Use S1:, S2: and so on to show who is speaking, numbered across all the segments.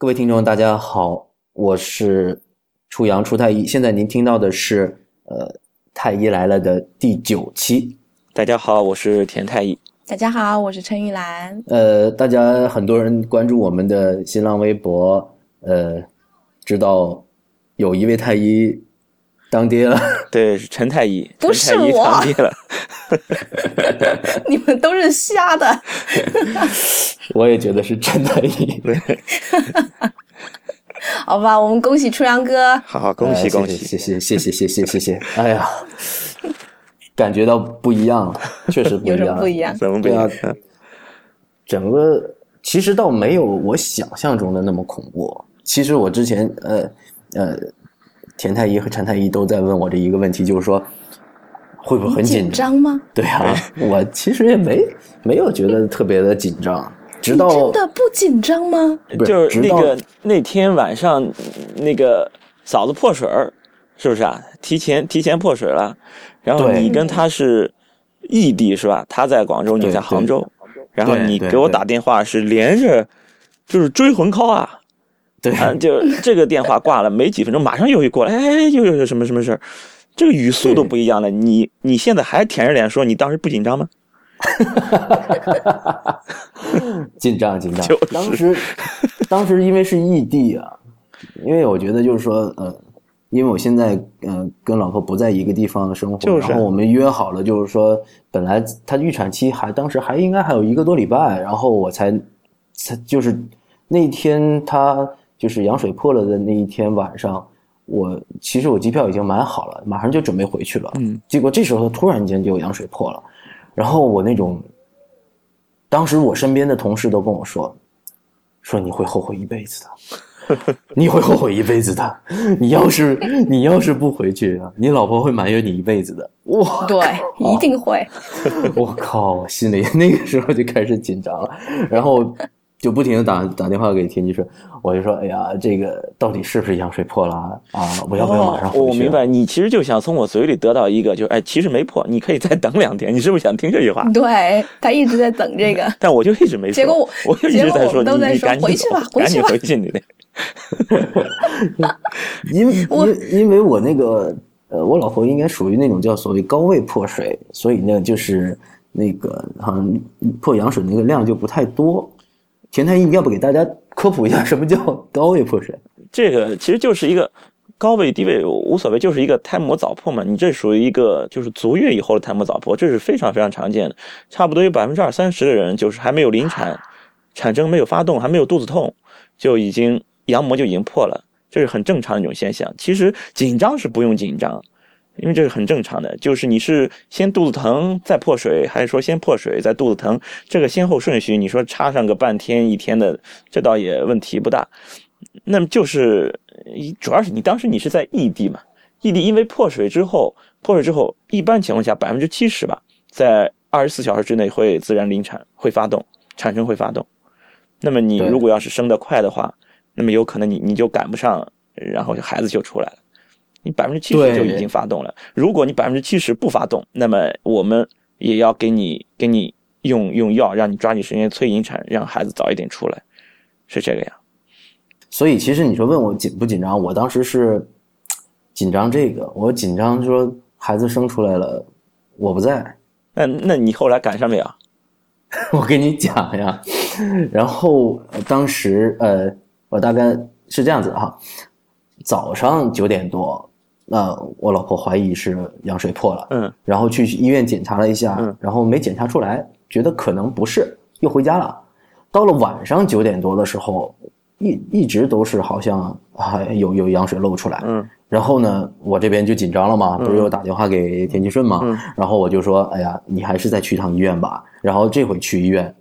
S1: 各位听众，大家好，我是初阳初太医。现在您听到的是呃太医来了的第九期。
S2: 大家好，我是田太医。
S3: 大家好，我是陈玉兰。
S1: 呃，大家很多人关注我们的新浪微博，呃，知道有一位太医当爹了。
S2: 对，是陈太医，
S3: 不是
S2: 陈太医
S3: 我
S2: 当爹了。
S3: 你们都是瞎的。
S1: 我也觉得是陈太医。
S3: 好吧，我们恭喜初阳哥。
S2: 好好，恭喜
S1: 哎
S2: 恭喜！
S1: 谢谢谢谢谢谢谢谢。哎呀，感觉到不一样了，确实不一样。
S3: 么不一样？
S2: 怎么不一样？嗯
S1: 整个其实倒没有我想象中的那么恐怖。其实我之前呃呃，田太医和陈太医都在问我这一个问题，就是说会不会很
S3: 紧
S1: 紧
S3: 张吗？
S1: 对啊，我其实也没没有觉得特别的紧张，直
S3: 你
S1: 到
S3: 真的不紧张吗？
S1: 不是
S2: 就是
S1: 直到
S2: 那个那天晚上，那个嫂子破水儿，是不是啊？提前提前破水了，然后你跟他是异地是吧？他在广州，你在杭州，然后你给我打电话是连着，就是追魂 call 啊。
S1: 对
S2: 啊，就这个电话挂了没几分钟，马上又一过来，哎，又有什么什么事儿，这个语速都不一样了。你你现在还舔着脸说你当时不紧张吗？
S1: 紧张紧张
S2: 就是。
S1: 当时当时因为是异地啊，因为我觉得就是说呃。因为我现在嗯、呃跟老婆不在一个地方生活，
S2: 就是
S1: 然后我们约好了，就是说本来她预产期还当时还应该还有一个多礼拜，然后我才才就是那天她就是羊水破了的那一天晚上，我其实我机票已经买好了，马上就准备回去了，
S2: 嗯，
S1: 结果这时候突然间就羊水破了，然后我那种，当时我身边的同事都跟我说，说你会后悔一辈子的。你会后悔一辈子的。你要是你要是不回去啊，你老婆会埋怨你一辈子的。哇，
S3: 对，一定会。
S1: 我靠！我心里 那个时候就开始紧张了，然后就不停的打打电话给田鸡顺，我就说：“哎呀，这个到底是不是羊水破了啊？啊，我要不要马上回去、
S2: 哦？我明白，你其实就想从我嘴里得到一个，就是哎，其实没破，你可以再等两天。你是不是想听这句话？
S3: 对他一直在等这个，
S2: 但我就一直没说。
S3: 结果我
S2: 我就一直在说，
S3: 都
S2: 你
S3: 在说回
S2: 你赶紧回
S3: 去吧回
S2: 赶紧
S3: 去吧
S2: 回去你得。
S1: 因为
S3: 我
S1: 因因为我那个呃，我老婆应该属于那种叫所谓高位破水，所以呢，就是那个好像破羊水那个量就不太多。田太医你要不给大家科普一下什么叫高位破水？
S2: 这个其实就是一个高位低位无所谓，就是一个胎膜早破嘛。你这属于一个就是足月以后的胎膜早破，这是非常非常常见的。差不多有百分之二三十的人就是还没有临产，产程没有发动，还没有肚子痛，就已经羊膜就已经破了，这是很正常的一种现象。其实紧张是不用紧张。因为这是很正常的，就是你是先肚子疼再破水，还是说先破水再肚子疼？这个先后顺序，你说插上个半天一天的，这倒也问题不大。那么就是，主要是你当时你是在异地嘛，异地因为破水之后，破水之后，一般情况下百分之七十吧，在二十四小时之内会自然临产，会发动，产生会发动。那么你如果要是生得快的话，那么有可能你你就赶不上，然后孩子就出来了。你百分之七十就已经发动了。如果你百分之七十不发动，那么我们也要给你给你用用药，让你抓紧时间催引产，让孩子早一点出来，是这个样。
S1: 所以其实你说问我紧不紧张，我当时是紧张这个，我紧张说孩子生出来了，我不在，
S2: 那那你后来赶上没有？
S1: 我跟你讲呀，然后呃当时呃，我大概是这样子哈，早上九点多，那、我老婆怀疑是羊水破了，
S2: 嗯，
S1: 然后去医院检查了一下，
S2: 嗯
S1: 然后没检查出来，觉得可能不是，又回家了。到了晚上九点多的时候，一一直都是好像还有有羊水漏出来，
S2: 嗯
S1: 然后呢，我这边就紧张了嘛，不是又打电话给田吉顺嘛，
S2: 嗯
S1: 然后我就说，哎呀，你还是再去趟医院吧。然后这回去医院，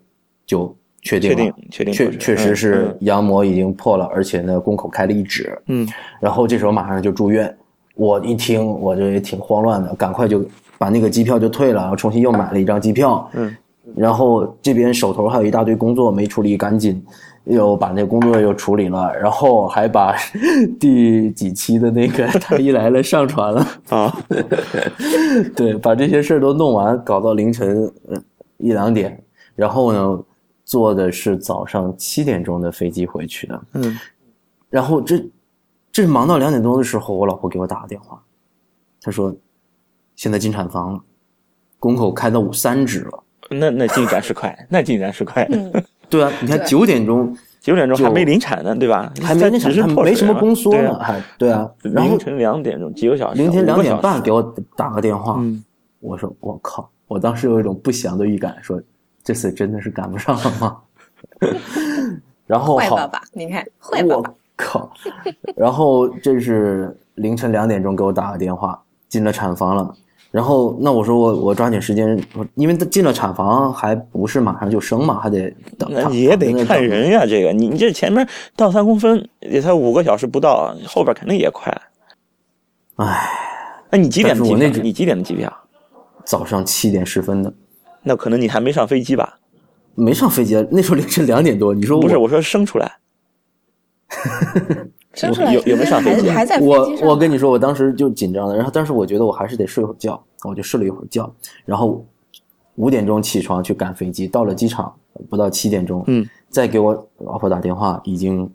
S1: 就确定了，
S2: 确定确定
S1: 确确实是
S2: 嗯
S1: 羊膜已经破了，而且呢，宫口开了一指。
S2: 嗯
S1: 然后这时候马上就住院，我一听我这也挺慌乱的，赶快就把那个机票就退了，然后重新又买了一张机票。
S2: 嗯，
S1: 然后这边手头还有一大堆工作没处理干净，又把那工作又处理了，然后还把第几期的那个 太医来了上传了。
S2: 啊，
S1: 对，把这些事儿都弄完，搞到凌晨呃一两点，然后呢，坐的是早上七点钟的飞机回去的，
S2: 嗯，
S1: 然后这这是忙到两点多的时候，我老婆给我打个电话，她说现在进产房了，宫口开到五三指了。
S2: 那那进展是快，那进展是快。
S3: 嗯，
S1: 对啊，你看九点钟
S2: 九点钟还没临产呢，对吧？
S1: 还没那
S2: 只是
S1: 还没什么宫缩呢，
S2: 对啊
S1: 还对啊。然后
S2: 凌晨两点钟，几个小时，
S1: 凌晨两点半给我打个电话，
S2: 嗯，
S1: 我说我靠，我当时有一种不祥的预感，说这次真的是赶不上了吗？然后好
S3: 坏爸爸，你看坏爸
S1: 我
S3: 爸，
S1: 靠！然后这是凌晨两点钟给我打个电话，进了产房了。然后那我说我我抓紧时间，我因为他进了产房还不是马上就生嘛，还得等。
S2: 那也得看。人呀，这个你你这前面到三公分也才五个小时不到，后边肯定也快。
S1: 唉，
S2: 那你几点的机票？
S1: 我那
S2: 你几点的机票？
S1: 早上七点十分的，
S2: 那可能你还没上飞机吧？
S1: 没上飞机，那时候凌晨两点多。你说
S2: 不是，
S1: 我
S2: 我说生出来。
S3: 生出来
S2: 有有没有上飞机
S3: 还还在
S1: 我我跟你说，我当时就紧张了，然后但是我觉得我还是得睡会儿觉，我就睡了一会儿觉，然后五点钟起床去赶飞机，到了机场不到七点钟，
S2: 嗯，
S1: 再给我老婆打电话，已经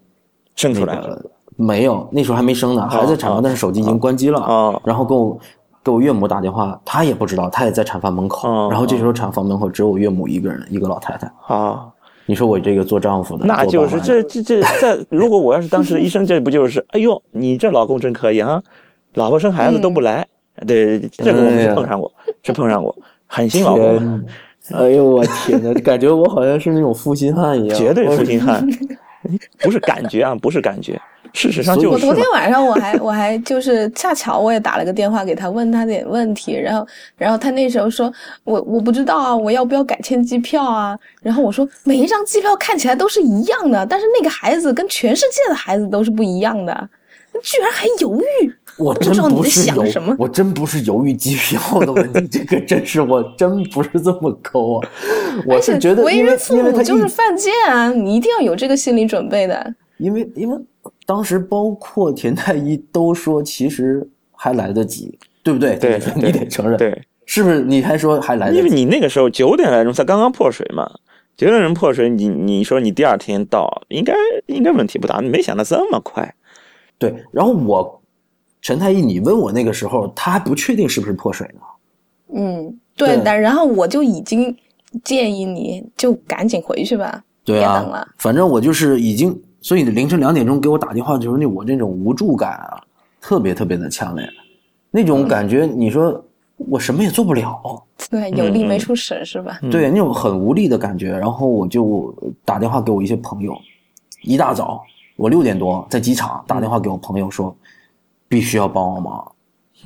S2: 生出来了。
S1: 那个没有，那时候还没生呢，还在产房，
S2: 哦
S1: 但是手机已经关机了。
S2: 哦
S1: 然后跟我给我岳母打电话，她也不知道，她也在产房门口。
S2: 哦
S1: 然后这时候产房门口只有我岳母一个人，一个老太太。
S2: 啊，
S1: 你说我这个做丈夫的，
S2: 那就是这这这在，如果我要是当时的医生，这不就是哎呦，你这老公真可以啊，老婆生孩子都不来。对，这个我们碰上过，是碰上过，狠心老公，
S1: 天，哎呦我天哪，感觉我好像是那种负心汉一样，
S2: 绝对负心汉，不是感觉啊，不是感觉，事实上就是
S3: 我昨天晚上我还我还就是恰巧我也打了个电话给他，问他点问题，然后然后他那时候说我我不知道啊，我要不要改签机票啊？然后我说每一张机票看起来都是一样的，但是那个孩子跟全世界的孩子都是不一样的，居然还犹豫，
S1: 我真
S3: 不知道你在
S1: 不是犹
S3: 想什么
S1: 我真不是犹豫机票的问题，这个真是我真不是这么抠啊！我是觉得，为
S3: 为人父母就是犯贱啊，你一定要有这个心理准备的。
S1: 因为因为当时包括田太医都说，其实还来得及，对不对？
S2: 对，
S1: 你得承认，
S2: 对，
S1: 是不是？你还说还来得及
S2: 因为？你那个时候九点来钟才刚刚破水嘛，九点钟破水，你你说你第二天到，应该应该问题不大，你没想到这么快。
S1: 对，然后我陈太医，你问我那个时候，他还不确定是不是破水呢。
S3: 嗯，对
S1: 对
S3: 但然后我就已经建议你就赶紧回去吧，
S1: 对
S3: 别等了
S1: 啊，反正我就是已经，所以凌晨两点钟给我打电话的时候，那我这种无助感啊，特别特别的强烈，那
S3: 嗯
S1: 种感觉，你说我什么也做不了，
S3: 对，有力没处使是吧？
S1: 对，那种很无力的感觉。然后我就打电话给我一些朋友，一大早我六点多在机场打电话给我朋友说，必须要帮我忙。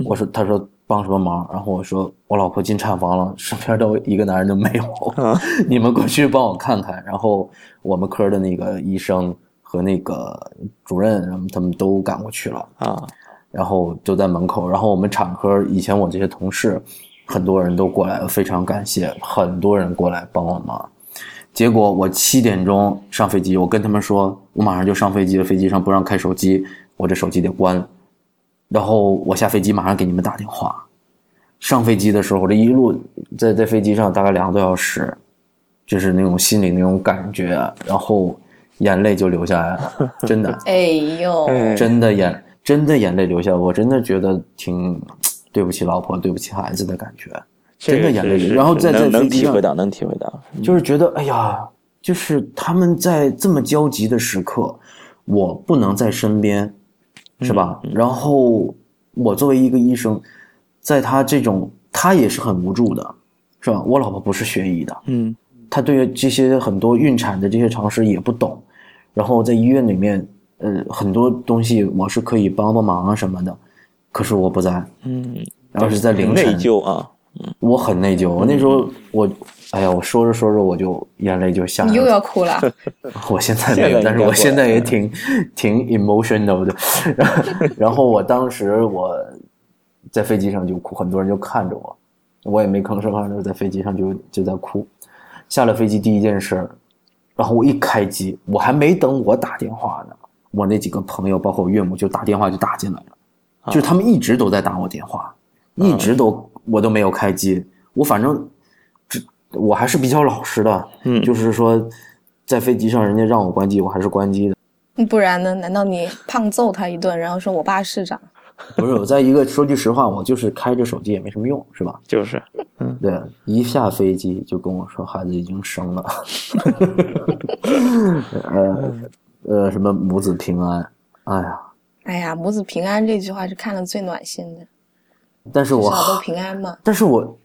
S1: 我说，他说帮什么忙？然后我说我老婆进产房了，身边都一个男人都没有，
S2: 啊
S1: 你们过去帮我看看。然后我们科的那个医生和那个主任，他们都赶过去了。
S2: 啊，
S1: 然后就在门口，然后我们产科以前我这些同事，很多人都过来了，非常感谢，很多人过来帮我忙。结果我七点钟上飞机，我跟他们说，我马上就上飞机了，飞机上不让开手机，我这手机得关。然后我下飞机马上给你们打电话。上飞机的时候，我这一路在在飞机上大概两个多小时，就是那种心里那种感觉啊，然后眼泪就流下来了，真的。
S3: 哎呦，
S2: 哎
S1: 真的眼真的眼泪流下，我真的觉得挺 对不起老婆、对不起孩子的感觉，真的眼泪流。然后在在
S2: 能体会，到，能体会到。
S1: 就是觉得哎呀，就是他们在这么焦急的时刻，我不能在身边，是吧？然后我作为一个医生，在他这种他也是很无助的，是吧？我老婆不是学医的，
S2: 嗯
S1: 他对于这些很多孕产的这些常识也不懂，然后在医院里面，呃，很多东西我是可以帮帮忙啊什么的，可是我不在，
S2: 嗯，
S1: 然后是在凌
S2: 内
S1: 晨，
S2: 疚啊，
S1: 我很内疚。我那时候我，哎呀，我说着说着我就眼泪就下来
S3: 你又。要哭了，
S1: 我现在没有，但是我现在也挺挺 emotional 的。然 后然后我当时我在飞机上就哭，很多人就看着我，我也没吭声，反正在飞机上就就在哭。下了飞机第一件事儿，然后我一开机，我还没等我打电话呢，我那几个朋友，包括我岳母，就打电话就打进来了，就是他们一直都在打我电话，一直都我都没有开机，我反正这我还是比较老实的，
S2: 嗯
S1: 就是说在飞机上人家让我关机，我还是关机的。
S3: 不然呢？难道你胖揍他一顿，然后说我爸市长？
S1: 不是，我在一个说句实话，我就是开着手机也没什么用，是吧？
S2: 就是，嗯
S1: 对，一下飞机就跟我说孩子已经生了，呃呃，什么母子平安，哎呀，
S3: 哎呀，母子平安这句话是看了最暖心的，
S1: 但是我
S3: 至少都平安嘛。
S1: 但是我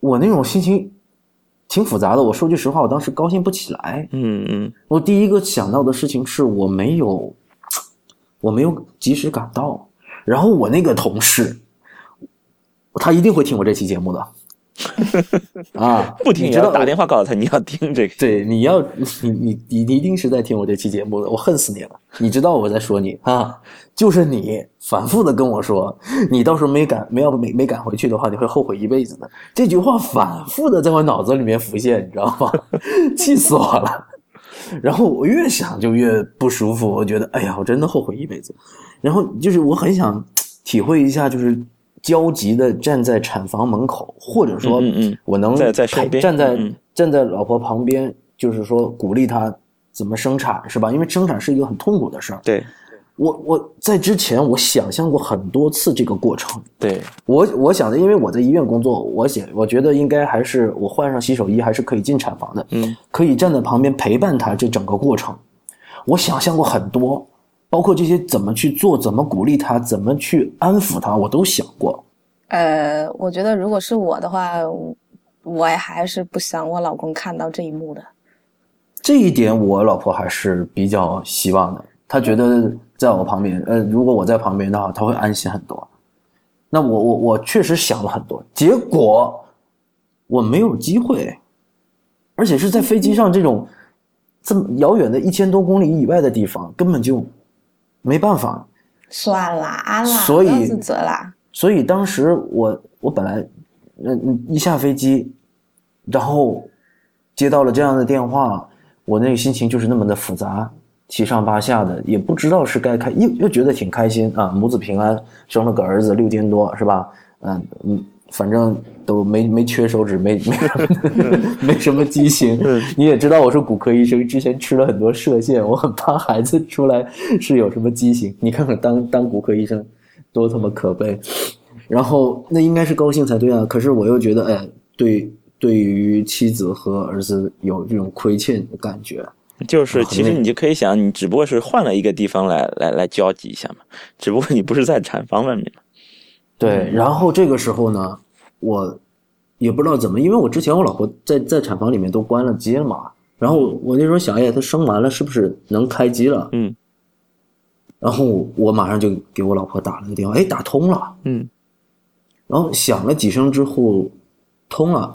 S1: 我那种心情挺复杂的。我说句实话，我当时高兴不起来。
S2: 嗯嗯，
S1: 我第一个想到的事情是我没有，我没有及时赶到。然后我那个同事，他一定会听我这期节目的 啊，
S2: 不听
S1: 你知道
S2: 打电话告诉他你要听这个。
S1: 对，你要你你你你一定是在听我这期节目的，我恨死你了！你知道我在说你啊，就是你反复的跟我说，你到时候没赶没要没没赶回去的话，你会后悔一辈子的。这句话反复的在我脑子里面浮现，你知道吗？气死我了！然后我越想就越不舒服，我觉得哎呀，我真的后悔一辈子。然后就是我很想体会一下，就是焦急的站在产房门口，或者说
S2: 嗯嗯嗯。
S1: 我能
S2: 在在身边
S1: 站在站在老婆旁边，就是说鼓励她怎么生产，是吧？因为生产是一个很痛苦的事儿。
S2: 对。
S1: 我我在之前我想象过很多次这个过程，
S2: 对，
S1: 我我想的，因为我在医院工作，我想我觉得应该还是我换上洗手衣还是可以进产房的，
S2: 嗯，
S1: 可以站在旁边陪伴他这整个过程。我想象过很多，包括这些怎么去做，怎么鼓励他，怎么去安抚他，我都想过。
S3: 呃，我觉得如果是我的话，我我也还是不想我老公看到这一幕的。
S1: 这一点我老婆还是比较希望的，她觉得在我旁边，呃，如果我在旁边的话，她会安心很多。那我我我确实想了很多，结果我没有机会，而且是在飞机上这种这么遥远的一千多公里以外的地方，根本就没办法。
S3: 算了，安啦，
S1: 所以
S3: 自责啦。
S1: 所以当时我我本来，嗯，一下飞机，然后接到了这样的电话，我那个心情就是那么的复杂，七上八下的，也不知道是该开，又又觉得挺开心啊，母子平安，生了个儿子，六斤多是吧？嗯嗯，反正都没没缺手指，没没 没什么畸形。你也知道我是骨科医生，之前吃了很多射线，我很怕孩子出来是有什么畸形。你看看当当骨科医生多他妈可悲。然后那应该是高兴才对啊，可是我又觉得，哎，对，对于妻子和儿子有这种亏欠的感觉。
S2: 就是其实你就可以想，你只不过是换了一个地方来来来交集一下嘛，只不过你不是在产房外面嘛。
S1: 对，然后这个时候呢，我也不知道怎么，因为我之前我老婆在在产房里面都关了机了嘛，然后我那时候想，哎，她生完了是不是能开机了？
S2: 嗯
S1: 然后我马上就给我老婆打了个电话，哎，打通了，
S2: 嗯
S1: 然后响了几声之后通了，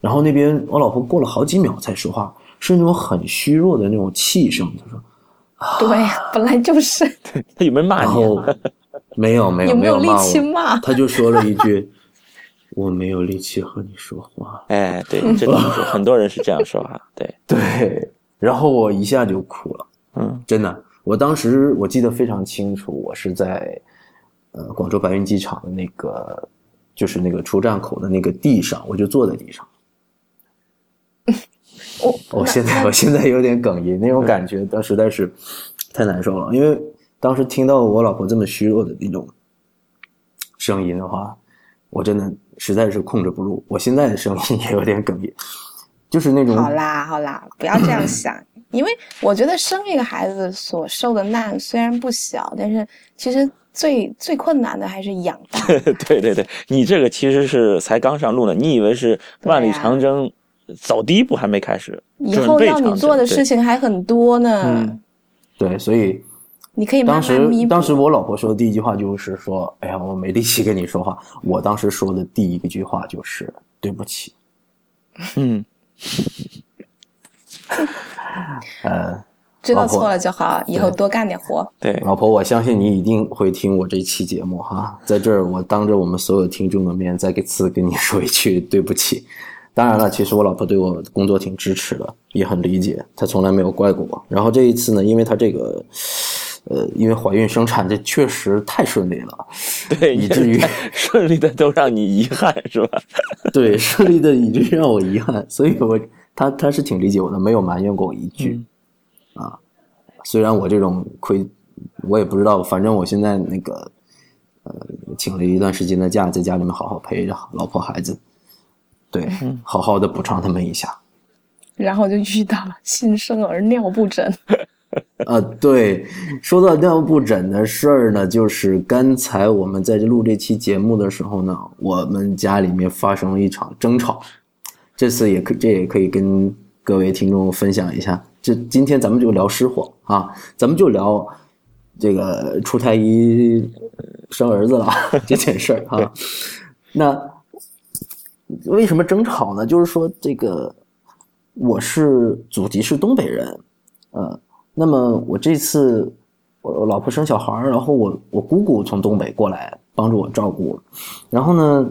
S1: 然后那边我老婆过了好几秒才说话，是那种很虚弱的那种气声，她说，
S3: 对，本来就是，
S2: 他有没有骂
S1: 然
S2: 你
S1: 没有没有
S3: 有没有力
S1: 有骂我，
S3: 气骂？
S1: 他就说了一句，我没有力气和你说话。
S2: 哎，对，这种是很多人是这样说哈。对，
S1: 对，然后我一下就哭了，
S2: 嗯
S1: 真的。我当时我记得非常清楚，我是在呃广州白云机场的那个，就是那个出站口的那个地上，我就坐在地上。
S3: 我
S1: 我现在我现在有点哽咽，那种感觉，当实在是太难受了。因为当时听到我老婆这么虚弱的那种声音的话，我真的实在是控制不住。我现在的声音也有点哽咽，就是那种
S3: 好啦好啦，不要这样想，因为我觉得生一个孩子所受的难虽然不小，但是其实最最困难的还是养大。
S2: 对对对，你这个其实是才刚上路呢，你以为是万里长征，走第一步还没开始，
S3: 以后要你做的事情还很多呢，
S2: 嗯。
S1: 对，所以
S3: 你可以慢
S1: 当时
S3: 慢弥补。
S1: 当时我老婆说的第一句话就是说：“哎呀，我没力气跟你说话。”我当时说的第一个句话就是“对不起
S2: 嗯，”。
S1: 呃，
S3: 知道错了就好，以后多干点活。
S2: 对，
S1: 老婆，我相信你一定会听我这期节目哈。在这儿，我当着我们所有听众的面，再一次跟你说一句对不起。当然了，其实我老婆对我工作挺支持的，也很理解，她从来没有怪过我。然后这一次呢，因为她这个，呃，因为怀孕生产，这确实太顺利了，
S2: 对，
S1: 以至于
S2: 顺利的都让你遗憾是吧？
S1: 对，顺利的以至于让我遗憾，所以我他他是挺理解我的，没有埋怨过我一句。啊，虽然我这种亏，我也不知道，反正我现在那个，呃，请了一段时间的假，在家里面好好陪着老婆孩子，对，好好的补偿他们一下。
S3: 然后就遇到了新生儿尿布疹。
S1: 呃，对，说到尿布疹的事儿呢，就是刚才我们在这录这期节目的时候呢，我们家里面发生了一场争吵。这次也可，这也可以跟各位听众分享一下。这今天咱们就聊失火啊，咱们就聊这个出太医生儿子了这件事儿啊。那为什么争吵呢？就是说这个我是祖籍是东北人，呃。那么我这次我老婆生小孩然后我我姑姑从东北过来帮助我照顾，然后呢，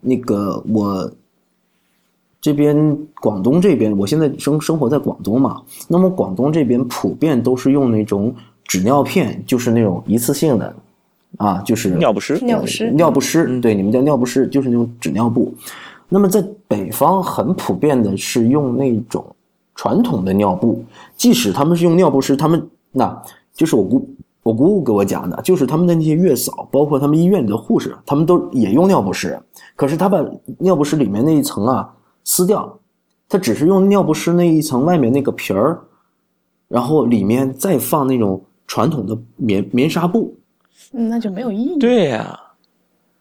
S1: 那个我这边广东这边，我现在生生活在广东嘛，那么广东这边普遍都是用那种纸尿片，就是那种一次性的，啊，就是
S2: 尿不湿，
S3: 尿不湿，
S1: 尿不湿，对，你们叫尿不湿，就是那种纸尿布。那么在北方很普遍的是用那种。传统的尿布，即使他们是用尿不湿，他们那就是我姑我姑姑给我讲的，就是他们的那些月嫂，包括他们医院里的护士，他们都也用尿不湿。可是他把尿不湿里面那一层啊撕掉，他只是用尿不湿那一层外面那个皮儿，然后里面再放那种传统的棉棉纱布，
S3: 嗯，那就没有意义。
S2: 对呀，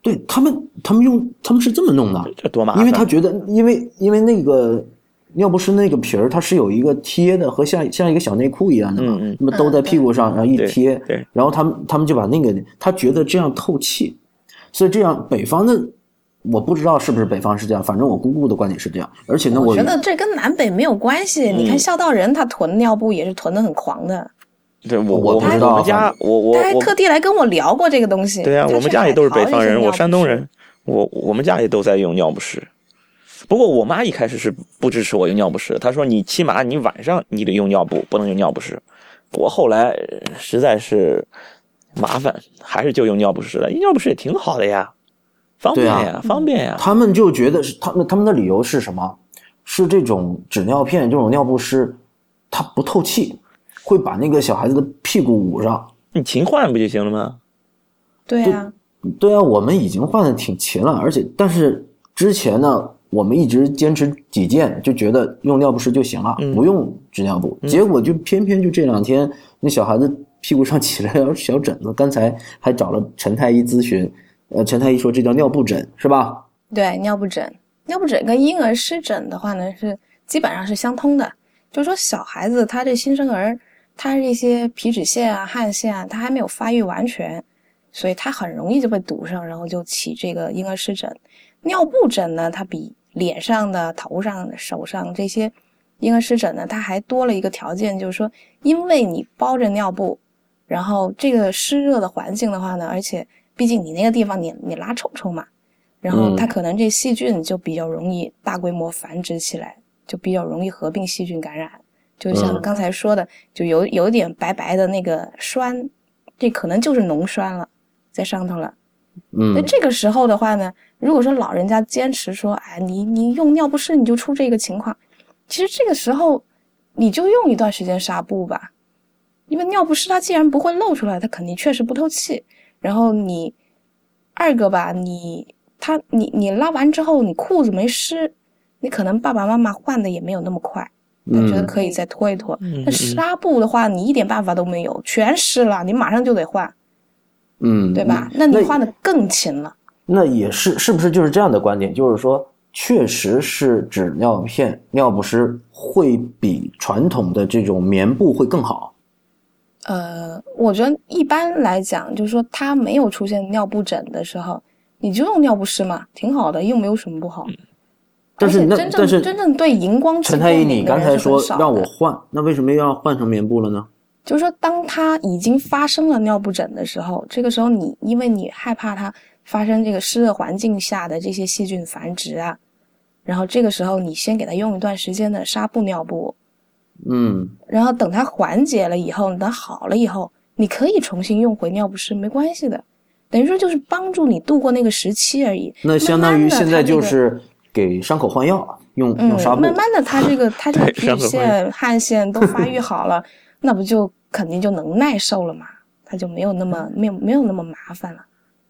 S1: 对他们，他们用他们是这么弄的，
S2: 这多麻烦，
S1: 因为他觉得，因为因为那个。尿不湿那个皮儿，它是有一个贴的，和像像一个小内裤一样的嘛，那么兜在屁股上，然后一贴，然后他们他们就把那个，他觉得这样透气，所以这样北方的，我不知道是不是北方是这样，反正我姑姑的观点是这样，而且呢，
S3: 我觉得这跟南北没有关系。你看孝道人他囤尿布也是囤的很狂的，
S2: 对我
S1: 我
S2: 不知道，我们家我我
S3: 他还特地来跟我聊过这个东西。
S2: 对啊，我们家也都是北方人，我山东人，我我们家也都在用尿不湿。不过我妈一开始是不支持我用尿不湿，她说你起码你晚上你得用尿布，不能用尿不湿。我后来实在是麻烦，还是就用尿不湿了。尿不湿也挺好的呀，方便呀，方便呀。
S1: 他们就觉得是他们他们的理由是什么？是这种纸尿片这种尿不湿，它不透气，会把那个小孩子的屁股捂上。
S2: 你勤换不就行了吗？
S3: 对呀，
S1: 对啊，我们已经换的挺勤了，而且但是之前呢。我们一直坚持己见，就觉得用尿不湿就行了，不用纸尿布。结果就偏偏就这两天，那小孩子屁股上起了条小疹子。刚才还找了陈太医咨询，呃，陈太医说这叫尿布疹，是吧？
S3: 对，尿布疹，尿布疹跟婴儿湿疹的话呢，是基本上是相通的。就是说，小孩子他这新生儿，他这些皮脂腺啊、汗腺啊，他还没有发育完全，所以他很容易就被堵上，然后就起这个婴儿湿疹。尿布疹呢，它比脸上的、头上、手上这些婴儿湿疹呢，它还多了一个条件，就是说，因为你包着尿布，然后这个湿热的环境的话呢，而且毕竟你那个地方你你拉臭臭嘛，然后它可能这细菌就比较容易大规模繁殖起来，就比较容易合并细菌感染。就像刚才说的，就有有点白白的那个栓，这可能就是脓栓了，在上头了。
S1: 嗯，
S3: 那这个时候的话呢，如果说老人家坚持说，哎，你你用尿不湿你就出这个情况，其实这个时候你就用一段时间纱布吧，因为尿不湿它既然不会漏出来，它肯定确实不透气。然后你二个吧，你他你你拉完之后你裤子没湿，你可能爸爸妈妈换的也没有那么快，我觉得可以再拖一拖。那纱布的话，你一点办法都没有，全湿了，你马上就得换。
S1: 嗯，
S3: 对吧？那你换的更勤了。
S1: 那也是，是不是就是这样的观点？就是说，确实是纸尿片、尿不湿会比传统的这种棉布会更好。
S3: 呃，我觉得一般来讲，就是说，它没有出现尿布疹的时候，你就用尿不湿嘛，挺好的，又没有什么不好。
S1: 但是那
S3: 但
S1: 是
S3: 真正对荧光
S1: 陈太医，你刚才说让我换，那为什么又要换成棉布了呢？
S3: 就是说，当他已经发生了尿布疹的时候，这个时候你因为你害怕它发生这个湿热环境下的这些细菌繁殖啊，然后这个时候你先给他用一段时间的纱布尿布，
S1: 嗯，
S3: 然后等它缓解了以后，等好了以后，你可以重新用回尿不湿，没关系的，等于说就是帮助你度过那个时期而已。
S1: 那相当于现在就是给伤口换药，用
S3: 嗯
S1: 用纱，布
S3: 慢。慢的，它这个它这个皮腺、汗腺都发育好了，那不就肯定就能耐受了嘛？他就没有那么没有没有那么麻烦了。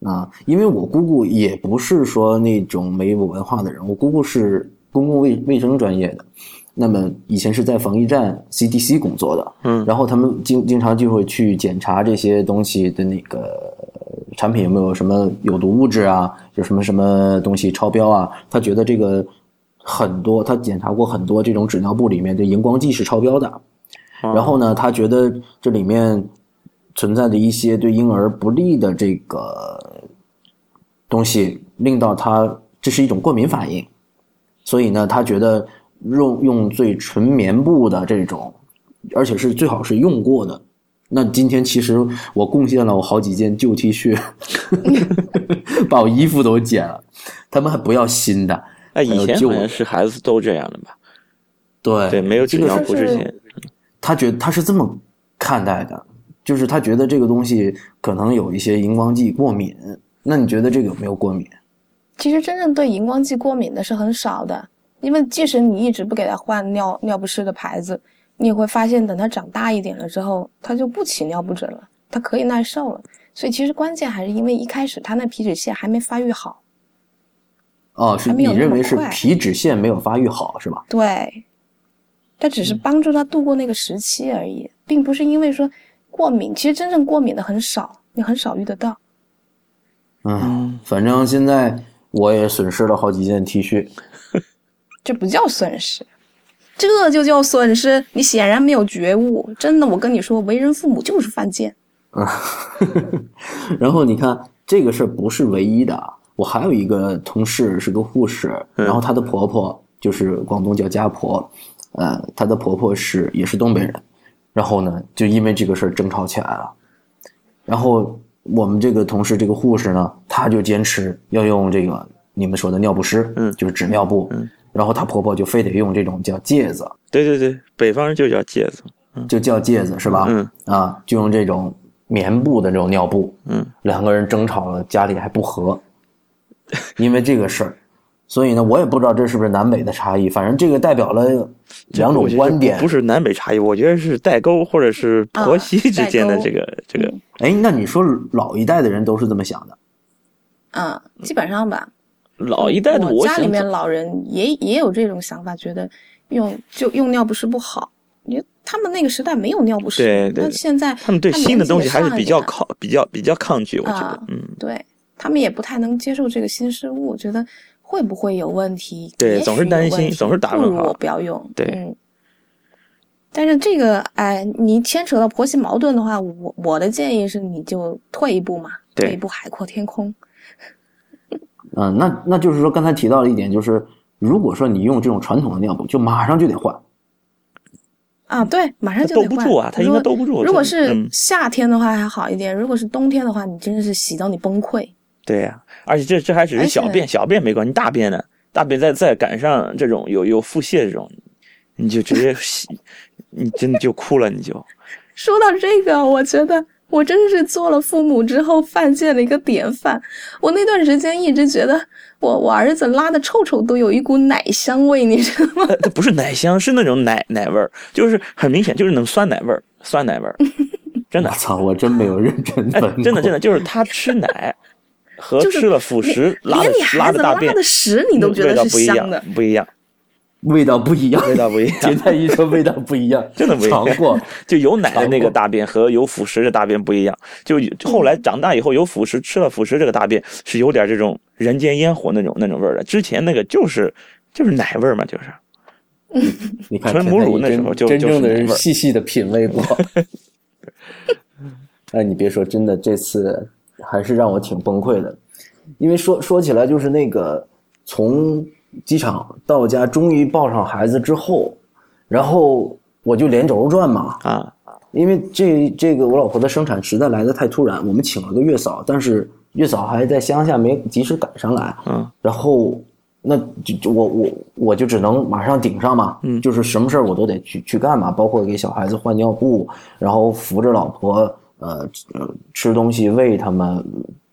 S1: 啊，因为我姑姑也不是说那种没有文化的人，我姑姑是公共卫卫生专业的，那么以前是在防疫站 CDC 工作的，
S2: 嗯
S1: 然后他们经经常就会去检查这些东西的那个呃产品有没有什么有毒物质啊，有什么什么东西超标啊，他觉得这个很多，他检查过很多这种纸尿布里面的荧光剂是超标的，
S2: 哦
S1: 然后呢，他觉得这里面存在的一些对婴儿不利的这个东西，令到他这是一种过敏反应，所以呢，他觉得用用最纯棉布的这种，而且是最好是用过的。那今天其实我贡献了我好几件旧 T 恤，把我衣服都剪了，他们还不要新的。
S2: 哎，以前好像是孩子都这样的吧？
S1: 对
S2: 对，没有纸
S1: 这个
S2: 尿
S1: 是
S3: 是
S2: 布之前，
S1: 他觉得他是这么看待的，就是他觉得这个东西可能有一些荧光剂过敏。那你觉得这个有没有过敏？
S3: 其实真正对荧光剂过敏的是很少的，因为即使你一直不给他换尿尿不湿的牌子，你也会发现等他长大一点了之后，他就不起尿不疹了，他可以耐受了。所以其实关键还是因为一开始他那皮脂腺还没发育好。
S1: 哦，是你认为是皮脂腺没有发育好是吧？
S3: 对，它只是帮助他度过那个时期而已，并不是因为说过敏。其实真正过敏的很少，你很少遇得到。
S1: 嗯，反正现在我也损失了好几件 T 恤。
S3: 这不叫损失，这就叫损失。你显然没有觉悟。真的，我跟你说，为人父母就是犯贱。
S1: 啊 然后你看这个事儿不是唯一的，啊，我还有一个同事是个护士，然后她的婆婆就是广东叫家婆，呃，她的婆婆是也是东北人，然后呢，就因为这个事儿争吵起来了，然后我们这个同事这个护士呢，她就坚持要用这个你们说的尿不湿，
S2: 嗯
S1: 就是纸尿布，
S2: 嗯。
S1: 然后她婆婆就非得用这种叫芥子，
S2: 对对对，北方人就叫戒子，
S1: 就叫芥子是吧？
S2: 嗯？
S1: 啊，就用这种棉布的这种尿布，
S2: 嗯，
S1: 两个人争吵了，家里还不和，因为这个事儿，所以呢，我也不知道这是不是南北的差异，反正这个代表了两种观点。
S2: 不是南北差异，我觉得是代沟或者是婆媳
S3: 啊
S2: 之间的这个这个。
S1: 哎，那你说老一代的人都是这么想的？
S3: 嗯，基本上吧。
S2: 老一代的
S3: 我家里面老人也也有这种想法，觉得用就用尿不湿不好。因为他们那个时代没有尿不湿，
S2: 对对
S3: 那现在
S2: 他们对新的东西还是比较抗比较比较抗拒，我觉得
S3: 啊，
S2: 嗯，
S3: 对他们也不太能接受这个新事物，觉得会不会有问题？
S2: 对总是担心总是打问号
S3: 不如我不要用。
S2: 对
S3: 嗯。但是这个，哎，你牵扯到婆媳矛盾的话，我我的建议是，你就退一步嘛，退一步海阔天空。
S1: 嗯，那那就是说刚才提到了一点，就是如果说你用这种传统的尿布，就马上就得换。
S3: 啊，对，马上就得换。
S2: 兜不住啊，他应
S3: 如果
S2: 该兜不住。
S3: 如果是夏天的话还好一点，如果是冬天的话，你真的是洗到你崩溃。
S2: 对呀、而且这这还只是小便，小便没关系，大便呢？大便再再赶上这种有有腹泻这种，你就直接洗，你真的就哭了，你就
S3: 说到这个，我觉得我真是做了父母之后犯贱的一个典范。我那段时间一直觉得我我儿子拉的臭臭都有一股奶香味，你知道吗？
S2: 呃它不是奶香，是那种奶奶味儿，就是很明显就是那种酸奶味儿，酸奶味儿，真的
S1: 我，操，我真没有认真。
S2: 真的真的就是他吃奶和吃了辅食拉的
S3: 拉
S2: 拉的大便
S3: 的屎你都觉
S2: 味
S3: 得
S2: 道不一样
S3: 是香的。，
S2: 不一样，
S1: 味道不一样，
S2: 味道不一样
S1: 简单一说味道不一样，
S2: 真的不一样
S1: 尝过。
S2: 就有奶的那个大便和有辅食的大便不一样。就后来长大以后有辅食，吃了辅食这个大便是有点这种人间烟火那种那种味儿的。之前那个就是就是奶味儿嘛，就是
S1: 你看
S2: 纯母乳那时候就
S1: 真真正的人细细的品味过。哎，你别说，真的这次还是让我挺崩溃的，因为说说起来就是那个从机场到家，终于抱上孩子之后，然后我就连轴转嘛，
S2: 啊，
S1: 因为这这个我老婆的生产实在来的太突然，我们请了个月嫂，但是月嫂还在乡下没及时赶上来，
S2: 嗯，
S1: 然后那就就我我我就只能马上顶上嘛，
S2: 嗯。
S1: 就是什么事儿我都得去去干嘛，包括给小孩子换尿布，然后扶着老婆呃呃吃东西喂他们，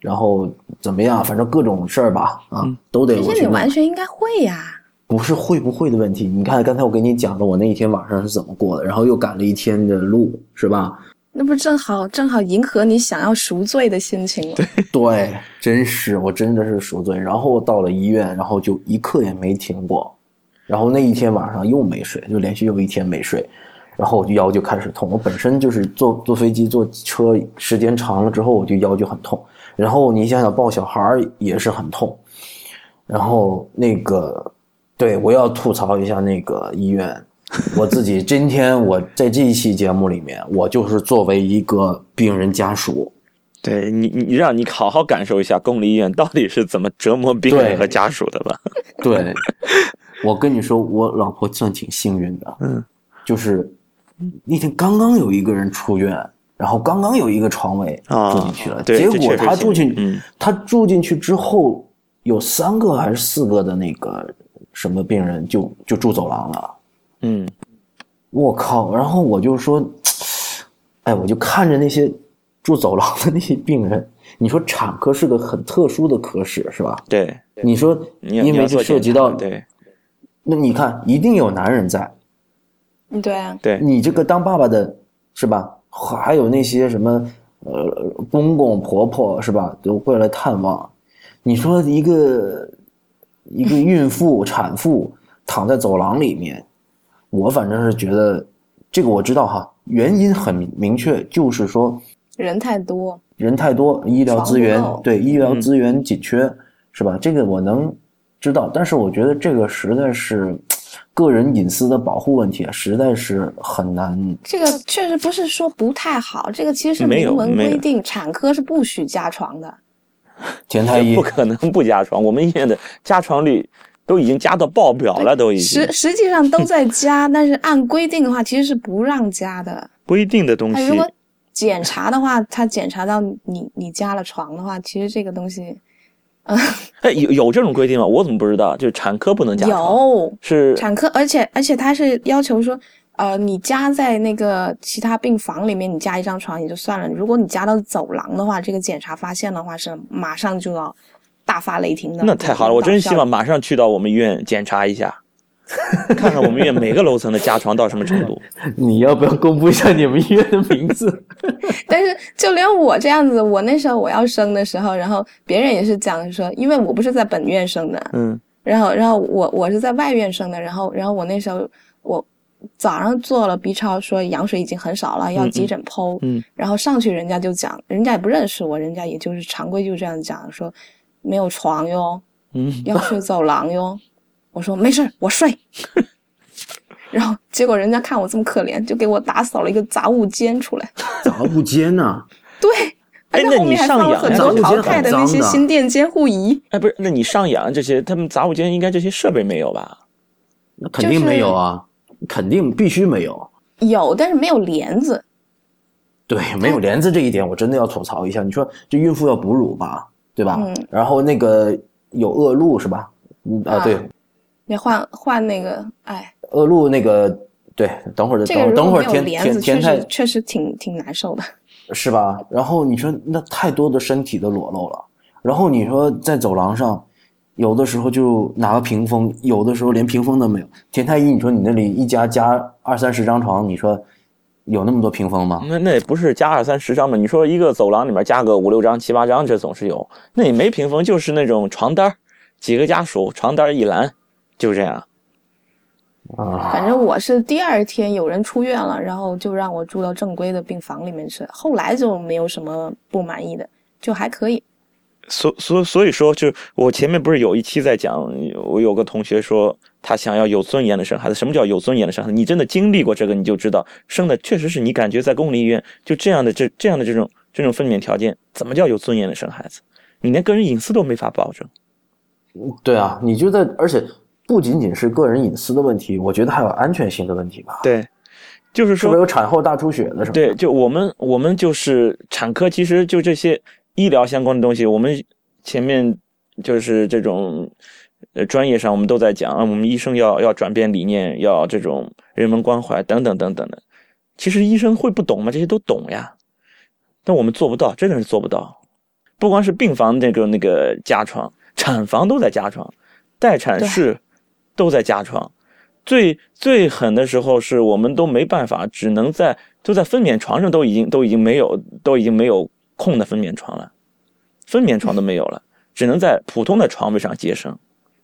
S1: 然后怎么样，反正各种事儿吧，啊，都得
S3: 这些你
S1: 我去弄
S3: 完全应该会呀。
S1: 不是会不会的问题。你看刚才我给你讲了我那一天晚上是怎么过的，然后又赶了一天的路，是吧？
S3: 那不正好正好迎合你想要赎罪的心情吗？
S1: 对，真是我真的是赎罪。然后到了医院，然后就一刻也没停过，然后那一天晚上又没睡，就连续又一天没睡，然后我就腰就开始痛。我本身就是坐坐飞机坐车时间长了之后，我就腰就很痛。然后你想想抱小孩儿也是很痛，然后那个，对我要吐槽一下那个医院。我自己今天我在这一期节目里面，我就是作为一个病人家属，
S2: 对你，你让你好好感受一下公立医院到底是怎么折磨病人和家属的吧。
S1: 对，我跟你说，我老婆算挺幸运的，
S2: 嗯，
S1: 就是那天刚刚有一个人出院，然后刚刚有一个床位
S2: 啊
S1: 住进去了，
S2: 对
S1: 结果他住进，
S2: 嗯
S1: 他住进去之后，有三个还是四个的那个什么病人就就住走廊了。
S2: 嗯，
S1: 我靠！然后我就说，哎，我就看着那些住走廊的那些病人，你说产科是个很特殊的科室，是吧？
S2: 对，
S1: 你说，因为这涉及到，
S2: 对
S1: 那你看，一定有男人在，
S3: 嗯对啊，
S2: 对，
S1: 你这个当爸爸的，是吧？还有那些什么，呃，公公婆婆是吧，都过来探望。你说一个一个孕妇、产妇躺在走廊里面，我反正是觉得这个我知道哈，原因很明明确，就是说
S3: 人太多，
S1: 人太多，医疗资源对医疗
S2: 嗯
S1: 资源紧缺，是吧？这个我能知道，但是我觉得这个实在是个人隐私的保护问题，啊实在是很难。
S3: 这个确实不是说不太好，这个其实是明文规定，产科是不许加床的。
S1: 田太医
S2: 不可能不加床，我们医院的加床率都已经加到爆表了，都已经
S3: 实实际上都在加，但是按规定的话，其实是不让加的。
S2: 规定的东西
S3: 如。果检查的话，他检查到你你加了床的话，其实这个东西
S2: 哎，有有这种规定吗？我怎么不知道？就是产科不能加床，
S3: 有
S2: 是
S3: 产科，而且而且他是要求说，呃，你加在那个其他病房里面，你加一张床也就算了，如果你加到走廊的话，这个检查发现的话是马上就要大发雷霆的。
S2: 那太好了，我真希望马上去到我们医院检查一下，看看我们医院每个楼层的加床到什么程度。
S1: 你要不要公布一下你们医院的名字？
S3: 但是就连我这样子，我那时候我要生的时候，然后别人也是讲说，因为我不是在本院生的，
S2: 嗯
S3: 然后然后我我是在外院生的，然后然后我那时候我早上做了 B 超，说羊水已经很少了，要急诊剖，
S2: 嗯
S3: 然后上去人家就讲，人家也不认识我，人家也就是常规就这样讲说，没有床哟，
S2: 嗯，
S3: 要睡走廊哟。我说没事，我睡。然后结果人家看我这么可怜，就给我打扫了一个杂物间出来。
S1: 杂物间呐、
S3: 对，而且
S2: 哎那你
S3: 后面还放了很多淘
S1: 杂物间很
S3: 汰的那些心电监护仪。
S2: 哎，不是，那你上扬这些，他们杂物间应该这些设备没有吧？
S1: 那肯定没有啊，肯定必须没有。
S3: 有，但是没有帘子。
S1: 对，没有帘子这一点，我真的要吐槽一下。你说这孕妇要哺乳吧，对吧？
S3: 嗯
S1: 然后那个有恶露是吧？嗯啊，
S3: 啊
S1: 对，
S3: 得换换那个，哎，
S1: 恶露那个，对，等会儿
S3: 这个
S1: 等等会儿田田
S3: 帘子，确
S1: 田太
S3: 确实挺挺难受的。
S1: 是吧？然后你说那太多的身体的裸露了，然后你说在走廊上，有的时候就拿个屏风，有的时候连屏风都没有。田太医，你说你那里一家加二三十张床，你说有那么多屏风吗？
S2: 那那也不是加二三十张吧？你说一个走廊里面加个五六张、七八张，这总是有。那也没屏风，就是那种床单儿几个家属，床单一栏，就这样。
S1: 啊，
S3: 反正我是第二天有人出院了，然后就让我住到正规的病房里面去。后来就没有什么不满意的，就还可以。
S2: 所所所以说，就我前面不是有一期在讲，我有个同学说他想要有尊严的生孩子。什么叫有尊严的生孩子？你真的经历过这个，你就知道生的确实是你感觉在公立医院就这样的这这样的这种这种分娩条件，怎么叫有尊严的生孩子？你连个人隐私都没法保证。
S1: 对啊，你就在，而且不仅仅是个人隐私的问题，我觉得还有安全性的问题吧？
S2: 对，就是说
S1: 是不是有产后大出血的什么？
S2: 对，，就我们我们就是产科，其实就这些医疗相关的东西，我们前面就是这种呃专业上我们都在讲，啊我们医生要要转变理念，要这种人文关怀等等等等的。其实医生会不懂吗？这些都懂呀，但我们做不到，真的是做不到。不光是病房那个那个加床，产房都在加床，待产室都在加床。最最狠的时候是我们都没办法，只能在都在分娩床上都已经都已经没有都已经没有空的分娩床了，分娩床都没有了，只能在普通的床位上接生，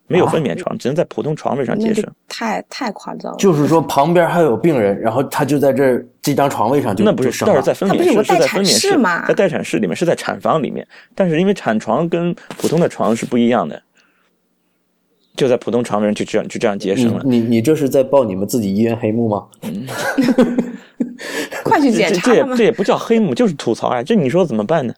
S2: 没有分娩床，只能在普通床位上接生。
S3: 太太夸张了。
S1: 就是说旁边还有病人，然后他就在这儿这张床位上就
S2: 那不是，
S1: 就生了
S2: 倒是在分娩室，是在分娩室
S3: 室吗
S2: 在待产室里面，是在产房里面。但是因为产床跟普通的床是不一样的，就在普通床位上就这样就这样接
S1: 你
S2: 生了。
S1: 你你这是在报你们自己医院黑幕吗？
S3: 快去检查
S2: 这也这？也不叫黑幕，就是吐槽啊！这你说怎么办呢？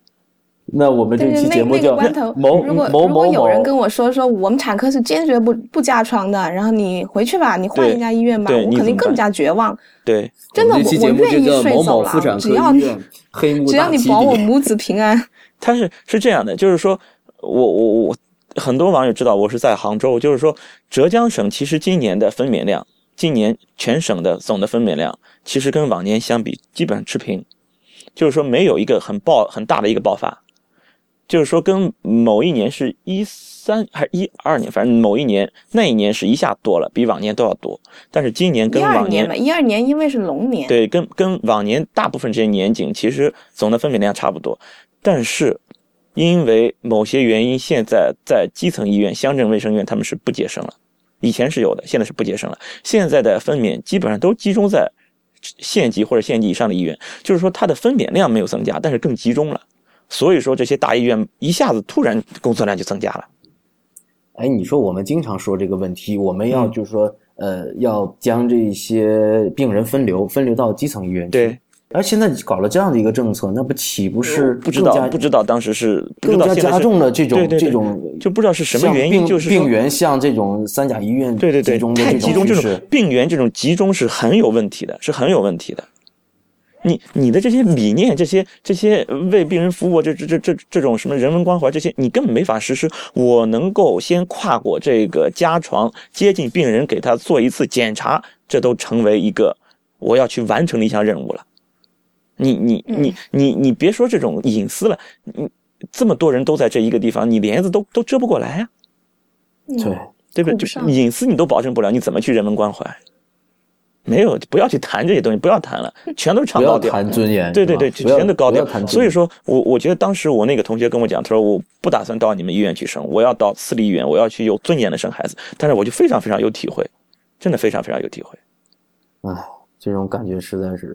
S1: 那我们这
S3: 但是那那
S1: 期节目叫
S3: 个关头，
S1: 某
S3: 如果
S1: 某某
S3: 如果有人跟我说说我们产科是坚决不不加床的，然后你回去吧，你换一家医院吧，我肯定更加绝望。
S2: 对，
S3: 真的，我
S1: 我们这期节目
S3: 我愿意
S1: 就叫某
S3: 睡走了，
S1: 某妇产
S3: 只要你只要你保我。母子平安。
S2: 他是是这样的，就是说我我我很多网友知道我是在杭州，就是说浙江省其实今年的分娩量，今年全省的总的分娩量其实跟往年相比基本上持平，就是说没有一个很爆很大的一个爆发，就是说跟某一年是一三还是一二年，反正某一年那一年是一下多了，比往年都要多，但是今年跟往
S3: 二年嘛，一二年因为是龙年，
S2: 对，跟跟往年大部分这些年景其实总的分娩量差不多，但是因为某些原因，现在在基层医院、乡镇卫生院他们是不接生了，以前是有的，现在是不接生了。现在的分娩基本上都集中在县级或者县级以上的医院，就是说它的分娩量没有增加，但是更集中了。所以说这些大医院一下子突然工作量就增加了。
S1: 哎，你说我们经常说这个问题，我们要
S2: 嗯
S1: 就是说，呃，要将这些病人分流，分流到基层医院去。
S2: 对，
S1: 而现在搞了这样的一个政策，那不岂不是
S2: 不知道不知道当时是不知
S1: 更加加重了这种这种
S2: 就不知道是什么原因，就是
S1: 病源像这种三甲医院
S2: 对对对
S1: 集中，的这
S2: 太集中，这
S1: 种趋势
S2: 种病源这种集中是很有问题的，是很有问题的。你你的这些理念，这些这些为病人服务，这这这这这种什么人文关怀，这些你根本没法实施。我能够先跨过这个加床，接近病人，给他做一次检查，这都成为一个我要去完成的一项任务了。你你你你你别说这种隐私了，你这么多人都在这一个地方，你帘子都都遮不过来呀、
S3: 嗯
S1: 对。
S2: 对不对？就
S3: 是
S2: 隐私你都保证不了，你怎么去人文关怀？没有，不要去谈这些东西，不要谈了，全都是
S1: 不要
S2: 长高调。
S1: 谈尊严，
S2: 对对对，全都高调所以说我我觉得当时我那个同学跟我讲，他说我不打算到你们医院去生，我要到私立医院，我要去有尊严的生孩子。但是我就非常非常有体会，真的非常非常有体会。
S1: 唉，这种感觉实在是，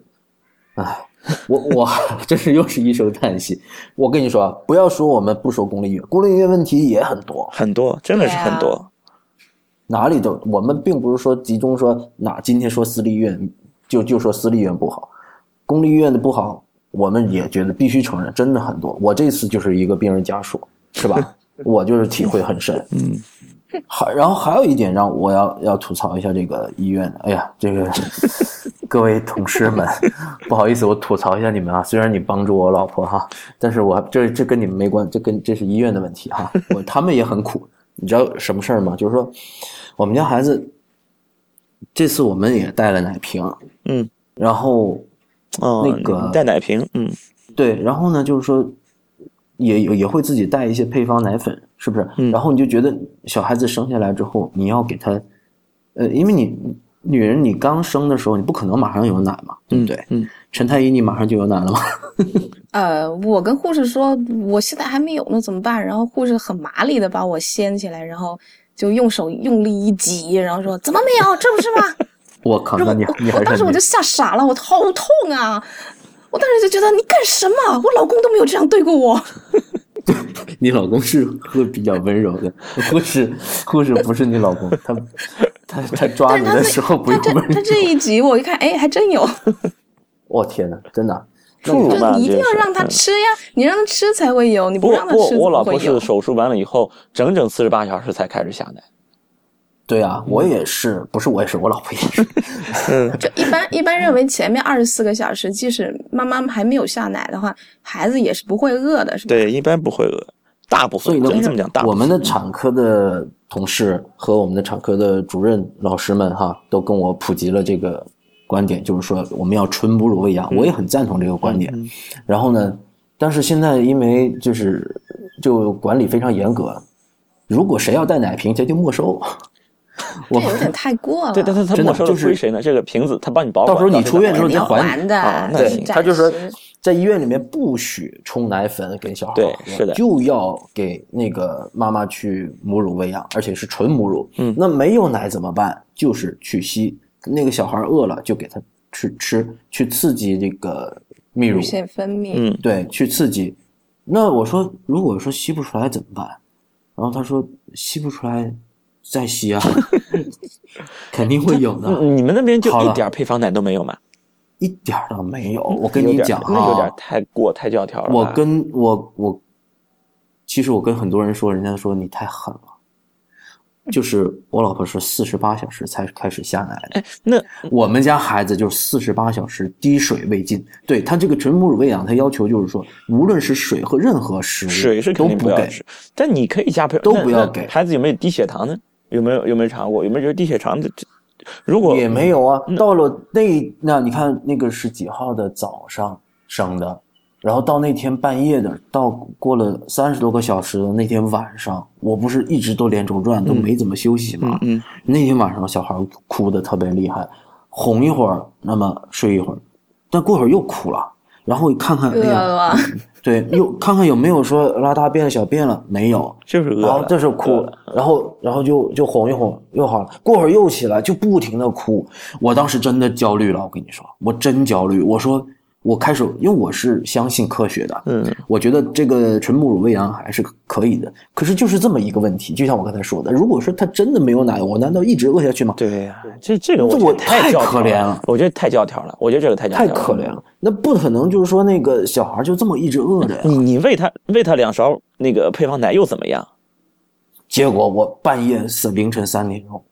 S1: 唉，我我真是又是一声叹息。我跟你说啊，不要说我们不说公立医院，公立医院问题也很多，
S2: 很多，真的是很多。
S3: 啊
S1: 哪里都。我们并不是说集中说哪今天说私立医院就就说私立医院不好，公立医院的不好，我们也觉得必须承认，真的很多。我这次就是一个病人家属，是吧？我就是体会很深。
S2: 嗯，
S1: 还然后还有一点让我要要吐槽一下这个医院的，哎呀，这个各位同事们，不好意思，我吐槽一下你们啊。虽然你帮助我老婆哈，但是我这这跟你们没关，这跟这是医院的问题哈。我他们也很苦，你知道什么事儿吗？就是说，我们家孩子这次我们也带了奶瓶，
S2: 嗯，
S1: 然后
S2: 哦，
S1: 那个
S2: 带奶瓶，嗯，
S1: 对，然后呢，就是说也也也会自己带一些配方奶粉，是不是？
S2: 嗯
S1: 然后你就觉得小孩子生下来之后，你要给他，呃，因为你女人你刚生的时候，你不可能马上有奶嘛，对不对？
S2: 嗯，
S1: 陈太医，你马上就有奶了吗？
S3: 呃，我跟护士说，我现在还没有呢，怎么办？然后护士很麻利的把我掀起来，然后就用手用力一挤，然后说怎么没有？这不是吗？
S1: 我靠，那你你
S3: 当时我就吓傻了，我好痛啊！我当时就觉得你干什么？我老公都没有这样对过我。
S1: 你老公是会比较温柔的，护士护士不是你老公，他他他抓你的时候不
S3: 他这
S1: 用温柔
S3: 他。这一集我一看，哎，还真有，
S1: 我 天哪，真的。
S3: 就是你一定要让他
S2: 嗯
S3: 吃呀，你让他吃才会有，你
S2: 不
S3: 让他吃
S2: 不过我老？婆是手术完了以后，整整四十八小时才开始下奶。
S1: 对啊，我也是，不是我也是，我老婆也是。
S2: 嗯，
S3: 就一般一般认为前面二十四个小时，即使妈妈还没有下奶的话，孩子也是不会饿的，是吧？
S2: 对，一般不会饿，大部分
S1: 所以呢
S2: 这么讲，大
S1: 我们的产科的同事和我们的产科的主任老师们哈，都跟我普及了这个观点，就是说我们要纯母乳喂养，我也很赞同这个观点。
S2: 嗯
S1: 然后呢，但是现在因为就是就管理非常严格，如果谁要带奶瓶，这就没收。我
S3: 这有点太过了。
S2: 对，但他他没收
S1: 就是
S2: 归谁呢？这个瓶子他帮你保管，
S1: 到时候你出院之后
S3: 你
S1: 再还
S3: 还的
S2: 啊，那
S1: 对
S2: 行
S1: 他就说在医院里面不许冲奶粉给小孩
S2: 对
S1: 喝
S2: 是的
S1: 就要给那个妈妈去母乳喂养，而且是纯母乳。
S2: 嗯
S1: 那没有奶怎么办？就是去吸，那个小孩饿了就给他去吃，去刺激这个泌乳
S3: 乳，腺分泌，
S2: 嗯，
S1: 对，去刺激。那我说，如果说吸不出来怎么办？然后他说吸不出来再吸啊，肯定会有的。
S2: 嗯你们那边就
S1: 好
S2: 一点配方奶都没有吗？
S1: 一点儿都没有。我跟你讲
S2: 那有点
S1: 啊，
S2: 太过太教条了。
S1: 我跟我我，其实我跟很多人说，人家说你太狠了。就是我老婆是四十八小时才开始下奶的，
S2: 哎，那
S1: 我们家孩子就是四十八小时滴水未进。对他这个纯母乳喂养，他要求就是说，无论是水和任何食物，
S2: 水是肯
S1: 都不给。
S2: 定不要吃，但你可以加配
S1: 都不要给
S2: 孩子有没有低血糖呢？有没有有没有查过？有没有觉得低血糖的？这如果
S1: 也没有啊。到了那那你看那个是几号的早上生的，然后到那天半夜的，到过了三十多个小时的那天晚上，我不是一直都连轴转，都没怎么休息嘛。
S2: 嗯
S1: 那天晚上小孩哭的特别厉害，哄一会儿，那么睡一会儿，但过会儿又哭了，然后看看，哎
S3: 饿
S1: 呀，
S3: 了，
S1: 对，又看看有没有说拉大便、小便了，没有。
S2: 就是饿了，
S1: 然后这时候哭，然后然后就就哄一哄又好了，过会儿又起来就不停的哭，我当时真的焦虑了，我跟你说，我真焦虑，我说我开始，因为我是相信科学的，
S2: 嗯，
S1: 我觉得这个纯母乳喂养还是可以的，可是就是这么一个问题，就像我刚才说的，如果说他真的没有奶，我难道一直饿下去吗？
S2: 对呀、这这个我
S1: 太
S2: 教条
S1: 可怜了
S2: 我觉得太教条了，我觉得这个太教条
S1: 太可怜了，那不可能就是说那个小孩就这么一直饿着呀。
S2: 你你喂他喂他两勺那个配方奶又怎么样？
S1: 结果我半夜是凌晨三点钟，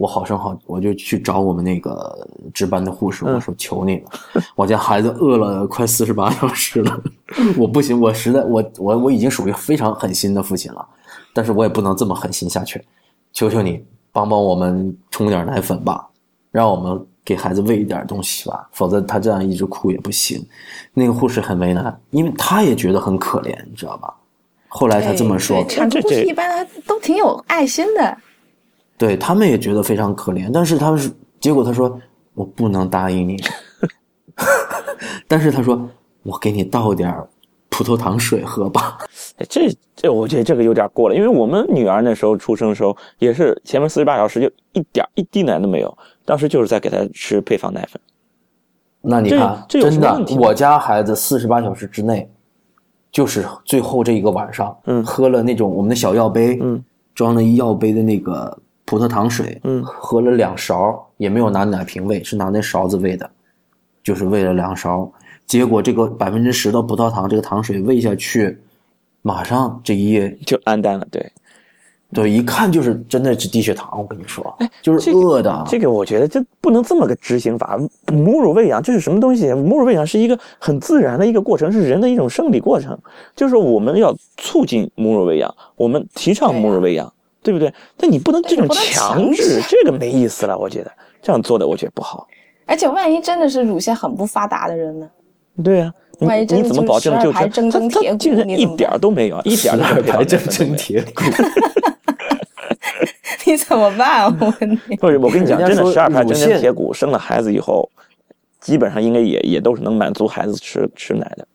S1: 我好声好，我就去找我们那个值班的护士，我说求你了，我家孩子饿了 快四十八小时了，我不行，我实在我我我已经属于非常狠心的父亲了，但是我也不能这么狠心下去，求求你帮帮我们冲点奶粉吧，让我们给孩子喂一点东西吧，否则他这样一直哭也不行。那个护士很为难，因为他也觉得很可怜，你知道吧？后来他这么说，
S2: 这这
S3: 护士一般他都挺有爱心的，
S1: 对他们也觉得非常可怜，但是他们是结果他说我不能答应你，但是他说我给你倒点儿葡萄糖水喝吧。
S2: 哎这这我觉得这个有点过了，因为我们女儿那时候出生的时候也是前面四十八小时就一点一滴奶都没有，当时就是在给她吃配方奶粉。
S1: 那你看，
S2: 这
S1: 真的我家孩子四十八小时之内，就是最后这一个晚上，
S2: 嗯
S1: 喝了那种我们的小药杯，
S2: 嗯，
S1: 装了一药杯的那个葡萄糖水，
S2: 嗯
S1: 喝了两勺，也没有拿奶瓶喂，是拿那勺子喂的，就是喂了两勺。结果这个百分之十的葡萄糖，这个糖水喂下去，马上这一夜，
S2: 就暗淡了，对，
S1: 对，一看就是真的是低血糖。我跟你说，哎就是饿的。
S2: 这个我觉得这不能这么个执行法。母乳喂养这是什么东西？母乳喂养是一个很自然的一个过程，是人的一种生理过程。就是我们要促进母乳喂养，我们提倡母乳喂养，对不对？但你不能这种强
S3: 强
S2: 制
S3: 制，
S2: 这个没意思了。我觉得这样做的，我觉得不好。
S3: 而且万一真的是乳腺很不发达的人呢？
S2: 对啊、你
S3: 万一真的
S2: 你怎么保证就他
S3: 铮铮铁骨
S2: 他竟然一
S3: 你怎么办
S2: 点儿都没有，一点儿都没有配方奶粉都没有
S1: 铁骨。
S3: 你怎么办？我问你，
S2: 不是，我跟你讲，真的十二排
S1: 乳腺
S2: 真真铁骨生了孩子以后，基本上应该也也都是能满足孩子吃吃奶的。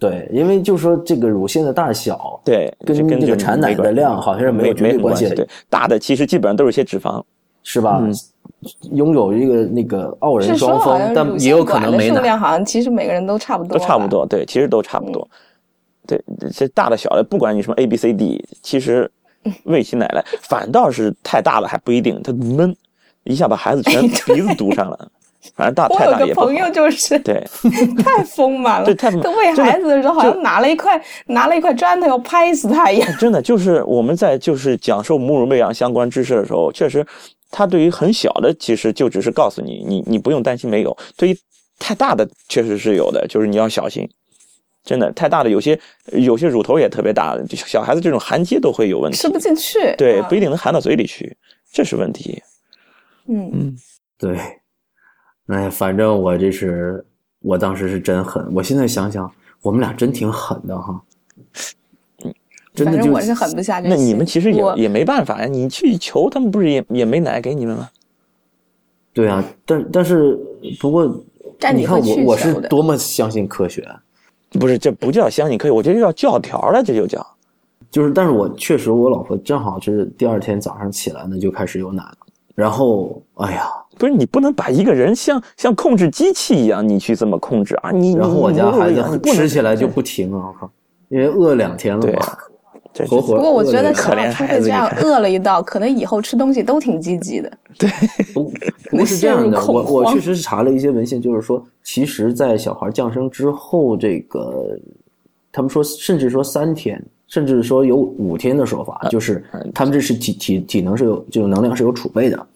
S1: 对，因为就说这个乳腺的大小，
S2: 对，
S1: 跟
S2: 这
S1: 个产奶的量好像是没
S2: 没
S1: 有绝对关系的
S2: 对，大的其实基本上都是一些脂肪。
S1: 是吧？
S2: 嗯
S1: 拥有一个那个傲人双峰但也有可能没奶。
S3: 数量好像其实每个人都差不多，
S2: 都差不。多，对，其实都差不多。对，这大的小的，不管你什么 A B C D，其实喂起奶来，反倒是太大了还不一定，它闷，一下把孩子全鼻子堵上了。反正大
S3: 我
S2: 太大也不好
S3: 有个朋。友就是
S2: 对，
S3: 太丰满了，
S2: 对太
S3: 他喂孩子的时候好像拿了一块拿了一块砖头要拍死他一样。
S2: 真的就是我们在就是讲授母乳喂养相关知识的时候，确实，他对于很小的其实就只是告诉你，你你不用担心没有；对于太大的确实是有的，就是你要小心。真的太大的有些有些乳头也特别大，小孩子这种含接都会有问题。
S3: 吃不进去。
S2: 对，
S3: 啊
S2: 不一定能含到嘴里去，这是问题。
S3: 嗯，
S2: 嗯，
S1: 对，哎，反正我这是，我当时是真狠。我现在想想，我们俩真挺狠的哈。真的就
S3: 反正我是狠不下这
S2: 那。你们其实也也没办法呀，你去求他们不是也也没奶给你们吗？
S1: 对啊，但但是不过
S3: 但
S1: 你看我我是多么相信科学，
S2: 不是，这不叫相信科学，我觉得叫教条了，这就叫。
S1: 就是但是我确实我老婆正好是第二天早上起来呢就开始有奶了，然后哎呀，
S2: 不是你不能把一个人像像控制机器一样，你去这么控制啊！你
S1: 然后我家孩子吃起来就不停啊，我靠，因为饿两天了
S2: 对
S1: 嘛，
S2: 这
S1: 活活
S3: 不过我觉得
S2: 可怜孩
S3: 初会这样饿了一道，可能以后吃东西都挺积极的。
S1: 对不不过是这样的，我我确实是查了一些文献，就是说，其实，在小孩降生之后，这个他们说，甚至说三天，甚至说有五天的说法，就是他们这是体体体能是有这种能量是有储备的，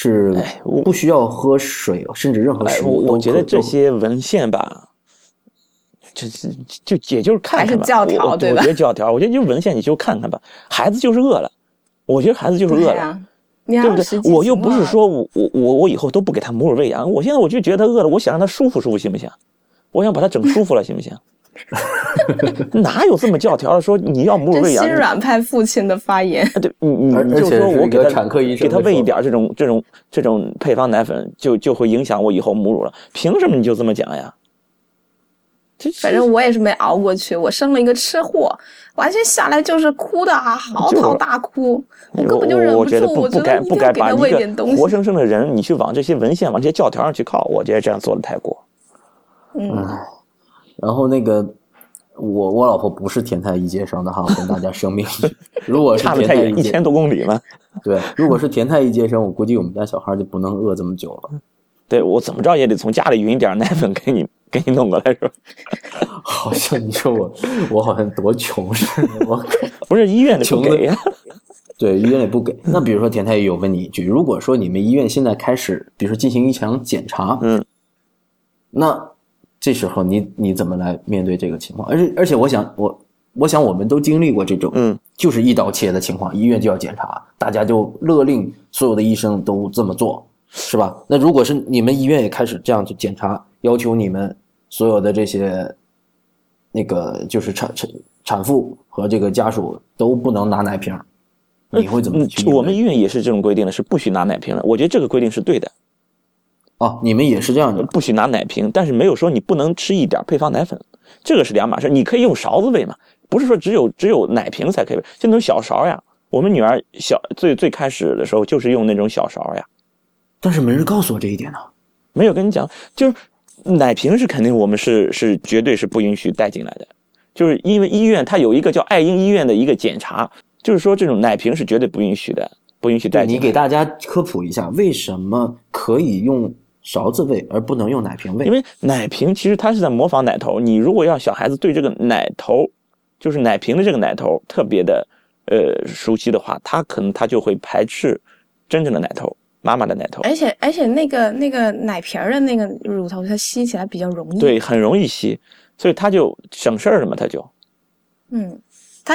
S1: 是
S2: 哎我
S1: 不需要喝水，甚至任何
S2: 哎，
S1: 食物都
S2: 我我觉得这些文献吧，就是就也就是看看吧。
S3: 还是教条
S2: 我
S3: 对吧
S2: 我觉得教条，我觉得就是文献，你就看看吧。孩子就是饿了，我觉得孩子就是饿了。
S3: 对
S2: 不对我又不是说我我我我以后都不给他母乳喂养，我现在我就觉得他饿了，我想让他舒服舒服，行不行？我想把他整舒服了，行不行？哪有这么教条的说你要母乳
S3: 这
S2: 喂养？
S3: 心软派父亲的发言。
S2: 啊，对你你就说我给他
S1: 产科医生
S2: 给他喂一点这种这种这种配方奶粉，就就会影响我以后母乳了？凭什么你就这么讲呀？
S3: 反正我也是没熬过去，我生了一个吃货，完全下来就是哭的啊，嚎啕大哭，我根本就忍不住，
S2: 我觉得不
S3: 我觉
S2: 不该不该把一
S3: 他喂点东西。
S2: 个活生生的人，你去往这些文献、往这些教条上去靠，我觉得这样做的太过。
S3: 嗯，
S1: 然后那个我我老婆不是田太医接生的哈，我跟大家声明，如果是
S2: 差的太远，
S1: 田太医接
S2: 一千多公里嘛。
S1: 对，如果是田太医接生，我估计我们家小孩就不能饿这么久了。
S2: 对我怎么着也得从家里匀点奶粉给你给你弄过来，是吧？
S1: 好像你说我我好像多穷似的，我。
S2: 不是医院的不
S1: 穷的
S2: 给呀？
S1: 对，医院也不给。那比如说田太医，我问你一句，如果说你们医院现在开始，比如说进行一场检查，
S2: 嗯，
S1: 那这时候你你怎么来面对这个情况？而且而且，我想我我想我们都经历过这种，
S2: 嗯，
S1: 就是一刀切的情况，医院就要检查，大家就勒令所有的医生都这么做，是吧？那如果是你们医院也开始这样去检查，要求你们所有的这些那个就是产产产妇和这个家属都不能拿奶瓶，你会怎么
S2: 嗯
S1: 去？
S2: 我们医院也是这种规定的，是不许拿奶瓶的。我觉得这个规定是对的，
S1: 哦，你们也是这样的，
S2: 不许拿奶瓶，但是没有说你不能吃一点配方奶粉，这个是两码事。你可以用勺子喂嘛，不是说只有只有奶瓶才可以喂，就那种小勺呀。我们女儿小最最开始的时候就是用那种小勺呀，
S1: 但是没人告诉我这一点呢。
S2: 没有跟你讲，就是奶瓶是肯定我们是是绝对是不允许带进来的，就是因为医院它有一个叫爱婴医院的一个检查，就是说这种奶瓶是绝对不允许的，不允许带进来。
S1: 你给大家科普一下，为什么可以用勺子喂，而不能用奶瓶喂？
S2: 因为奶瓶其实它是在模仿奶头，你如果要小孩子对这个奶头，就是奶瓶的这个奶头特别的呃熟悉的话，他可能他就会排斥真正的奶头，妈妈的奶头，
S3: 而且而且那个那个奶瓶儿的那个乳头，它吸起来比较容易。，
S2: 对，很容易吸，所以他就省事儿了嘛，他就。
S3: 嗯，他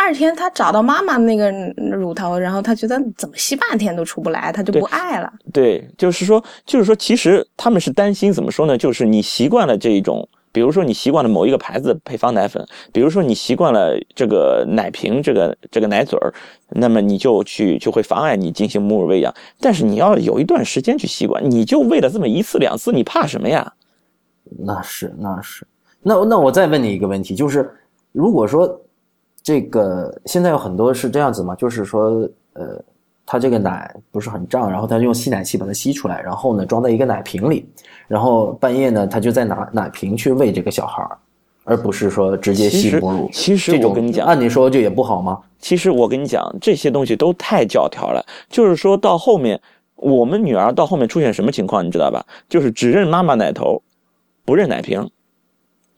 S3: 二天他找到妈妈那个乳头，然后他觉得怎么吸半天都出不来，他就不爱了。
S2: 对，就是说，就是说，其实他们是担心怎么说呢？就是你习惯了这一种，比如说你习惯了某一个牌子的配方奶粉，比如说你习惯了这个奶瓶这个这个奶嘴儿，那么你就去就会妨碍你进行母乳喂养。但是你要有一段时间去习惯，你就喂了这么一次两次，你怕什么呀？
S1: 那是那是，那那我再问你一个问题，就是如果说这个现在有很多是这样子嘛，就是说呃，它这个奶不是很胀，然后它就用吸奶器把它吸出来，然后呢装在一个奶瓶里，然后半夜呢他就再拿奶瓶去喂这个小孩儿，而不是说直接吸母乳。
S2: 其实我跟你讲，
S1: 按理说这也不好吗？
S2: 其实我跟你讲，这些东西都太教条了。就是说到后面，我们女儿到后面出现什么情况，你知道吧？就是只认妈妈奶头，不认奶瓶。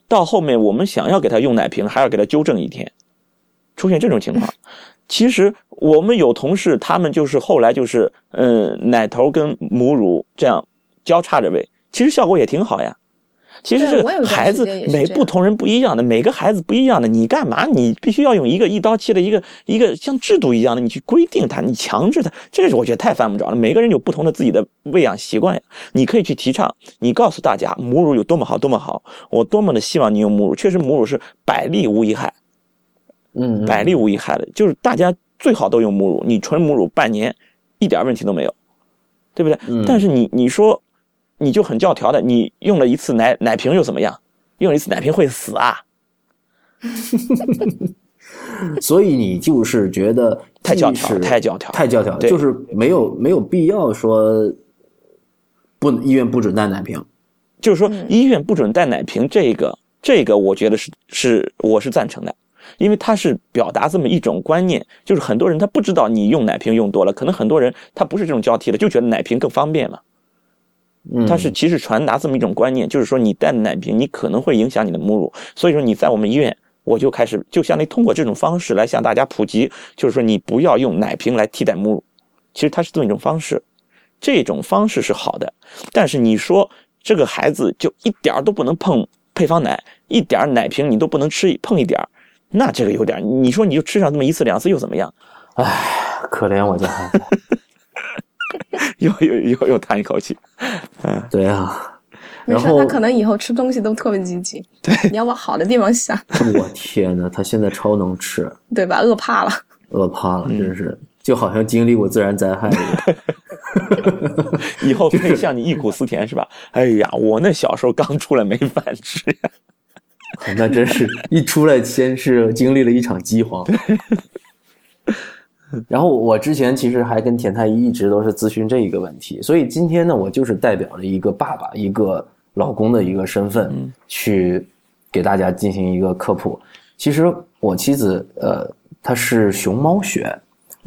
S2: 到后面我们想要给她用奶瓶，还要给她纠正一天，出现这种情况。其实我们有同事，他们就是后来就是，嗯，奶头跟母乳这样交叉着喂，其实效果也挺好呀。其实这个孩子每不同人不一样的，每个孩子不一样的，你干嘛？你必须要用一个一刀切的一个一个像制度一样的，你去规定他，你强制他，这是我觉得太犯不着了。每个人有不同的自己的喂养习惯呀，你可以去提倡，你告诉大家母乳有多么好，多么好，我多么的希望你用母乳，确实母乳是百利无一害。
S1: 嗯，嗯
S2: 百利无一害的，就是大家最好都用母乳，你纯母乳半年一点问题都没有，对不对？
S1: 嗯
S2: 但是你你说你就很教条的，你用了一次奶奶瓶又怎么样？用一次奶瓶会死啊？
S1: 所以你就是觉得
S2: 太教条太教条
S1: 太教条，
S2: 对
S1: 就是没有没有必要说不医院不准带奶瓶。
S2: 就是说
S3: 嗯
S2: 医院不准带奶瓶，这个这个我觉得是是我是赞成的，因为它是表达这么一种观念，就是很多人他不知道你用奶瓶用多了，可能很多人他不是这种交替的，就觉得奶瓶更方便了。
S1: 嗯，
S2: 它是其实传达这么一种观念，就是说你带奶瓶，你可能会影响你的母乳，所以说你在我们医院，我就开始就相当于通过这种方式来向大家普及，就是说你不要用奶瓶来替代母乳，其实它是这么一种方式，这种方式是好的，但是你说这个孩子就一点儿都不能碰配方奶，一点儿奶瓶你都不能吃碰一点儿，那这个有点儿，你说你就吃上这么一次两次又怎么样？
S1: 唉可怜我家孩子。
S2: 又又又又叹一口气，嗯
S1: 对啊，
S3: 没事，他可能以后吃东西都特别积极。对，你要往好的地方想，
S1: 我天呐，他现在超能吃，
S3: 对吧？饿怕了。
S1: 饿怕
S2: 嗯
S1: 了，真是就好像经历过自然灾害一样。
S2: 以后可以向你忆苦思甜是吧？哎呀，我那小时候刚出来没饭吃呀。
S1: 那真是一出来先是经历了一场饥荒。然后我之前其实还跟田太医一直都是咨询这一个问题，所以今天呢，我就是代表了一个爸爸、一个老公的一个身份，去给大家进行一个科普。其实我妻子呃，她是熊猫血，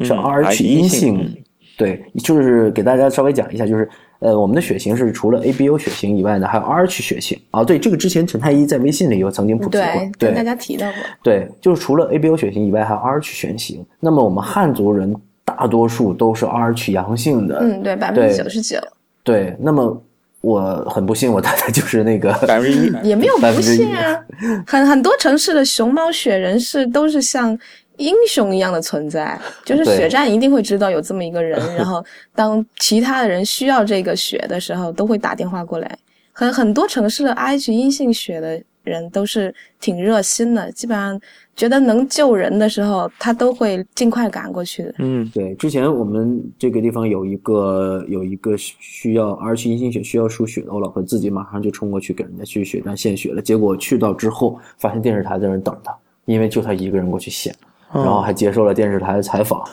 S1: 是
S2: 嗯
S1: Rh
S2: 阴性
S1: 对，就是给大家稍微讲一下，就是呃，我们的血型是除了 ABO 血型以外呢，还有 Rh 血型啊。对，这个之前陈太医在微信里有曾经普及过
S3: 对，，
S1: 对
S3: 跟大家提到过。
S1: 对，就是除了 ABO 血型以外，还有 Rh 血型。那么我们汉族人大多数都是 Rh 阳性的，
S3: 嗯，对，百分之九十九，
S1: 对。那么我很不幸，我大概就是那个
S2: 百分之一，
S3: 也没有不幸啊。很很多城市的熊猫血人士都是像英雄一样的存在，就是血站一定会知道有这么一个人，然后当其他的人需要这个血的时候，都会打电话过来。很很多城市的 Rh 阴性血的人都是挺热心的，基本上觉得能救人的时候，他都会尽快赶过去的。
S2: 嗯，
S1: 对，之前我们这个地方有一个有一个需要 Rh 阴性血需要输血的，我老婆自己马上就冲过去给人家去血站献血了。结果去到之后，发现电视台在那等他，因为就他一个人过去献，然后还接受了电视台的采访。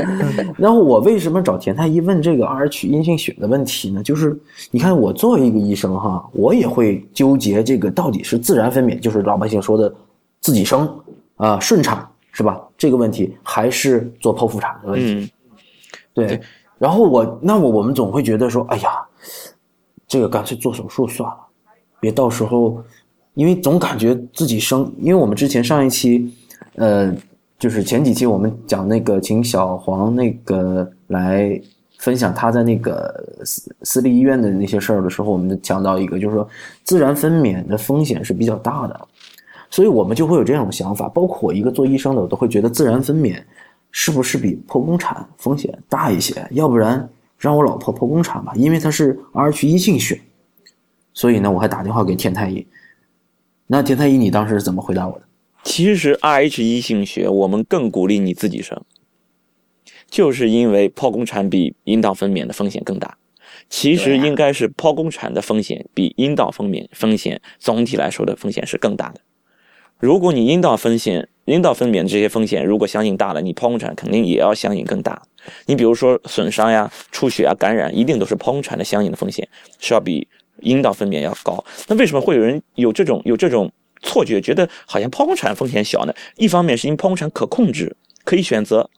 S1: 然后我为什么找田太医问这个 Rh 阴性血的问题呢？就是你看我作为一个医生哈，我也会纠结这个到底是自然分娩，就是老百姓说的自己生啊、顺产是吧？这个问题还是做剖腹产的问题。
S2: 嗯，
S1: 对，然后我那我我们总会觉得说，哎呀，这个干脆做手术算了，别到时候，因为总感觉自己生，因为我们之前上一期，呃，就是前几期我们讲那个请小黄那个来分享他在那个私私立医院的那些事儿的时候，我们就讲到一个，就是说自然分娩的风险是比较大的，所以我们就会有这种想法，包括我一个做医生的，我都会觉得自然分娩是不是比剖宫产风险大一些？要不然让我老婆剖宫产吧，因为她是 Rh 阴性血，所以呢，我还打电话给田太医。那田太医，你当时是怎么回答我的？
S2: 其实 Rh 一性学我们更鼓励你自己生，就是因为剖宫产比阴道分娩的风险更大。其实应该是剖宫产的风险比阴道分娩风险总体来说的风险是更大的。如果你阴道分险、阴道分娩这些风险如果相应大了，你剖宫产肯定也要相应更大。你比如说损伤呀、出血啊、感染，一定都是剖宫产的相应的风险是要比阴道分娩要高。那为什么会有人有这种有这种错觉，觉得好像剖宫产风险小呢？一方面是因为剖宫产可控制，可以选择。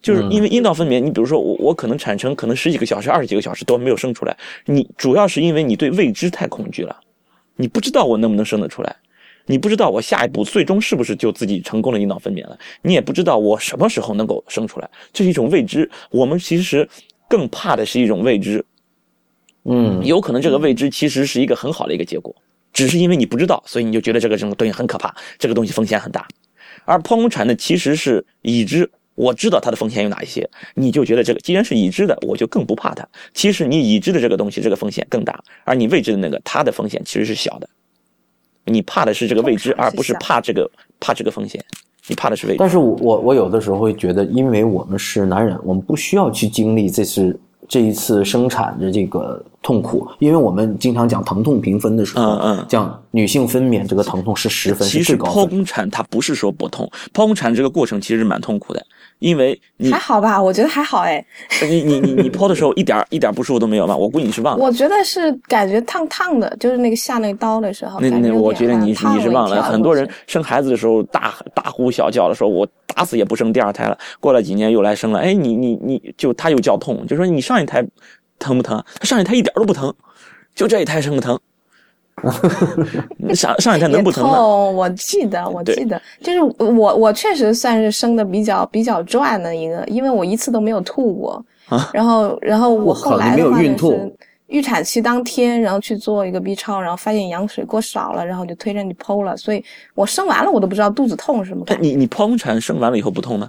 S2: 就是因为阴道分娩，你比如说我我可能产程可能十几个小时、二十几个小时都没有生出来，你主要是因为你对未知太恐惧了，你不知道我能不能生得出来，你不知道我下一步最终是不是就自己成功的阴道分娩了，你也不知道我什么时候能够生出来，这是一种未知。我们其实更怕的是一种未知，
S1: 嗯，
S2: 有可能这个未知其实是一个很好的一个结果，只是因为你不知道，所以你就觉得这个这种东西很可怕，这个东西风险很大。而剖宫产呢，其实是已知，我知道它的风险有哪一些，你就觉得这个既然是已知的，我就更不怕它。其实你已知的这个东西，这个风险更大，而你未知的那个，它的风险其实是小的。你怕的是这个未知，而不是怕这个怕这个风险。你怕的是未知。
S1: 但是我我我有的时候会觉得，因为我们是男人，我们不需要去经历这次这一次生产的这个痛苦，因为我们经常讲疼痛评分的时候，
S2: 嗯嗯
S1: 讲女性分娩这个疼痛是十分，是
S2: 其实剖。宫产它不是说不痛，剖宫产这个过程其实蛮痛苦的，因为你
S3: 还好吧？我觉得还好哎，
S2: 你你你你 剖的时候一点一点不舒服都没有吗？我估计你是忘了。
S3: 我觉得是感觉烫烫的，就是那个下那个刀的时候，
S2: 那那我觉得你你是忘了，很多人生孩子的时候大大呼小叫的时候，我打死也不生第二胎了。过了几年又来生了，哎，你你你就他又叫痛，就说你上一胎疼不疼？他上一胎一点都不疼，就这一胎生的疼。上上一胎能不疼吗？
S3: 我记得，我记得，就是我我确实算是生的比较比较赚的一个，因为我一次都没有吐过。
S2: 啊
S3: 然后然后我后来
S1: 你没有
S3: 的话就
S1: 孕吐
S3: 是预产期当天，然后去做一个 B 超，然后发现羊水过少了，然后就推着你剖了，所以我生完了我都不知道肚子痛是什么
S2: 哎
S3: 感觉，
S2: 你你剖宫产生完了以后不痛吗？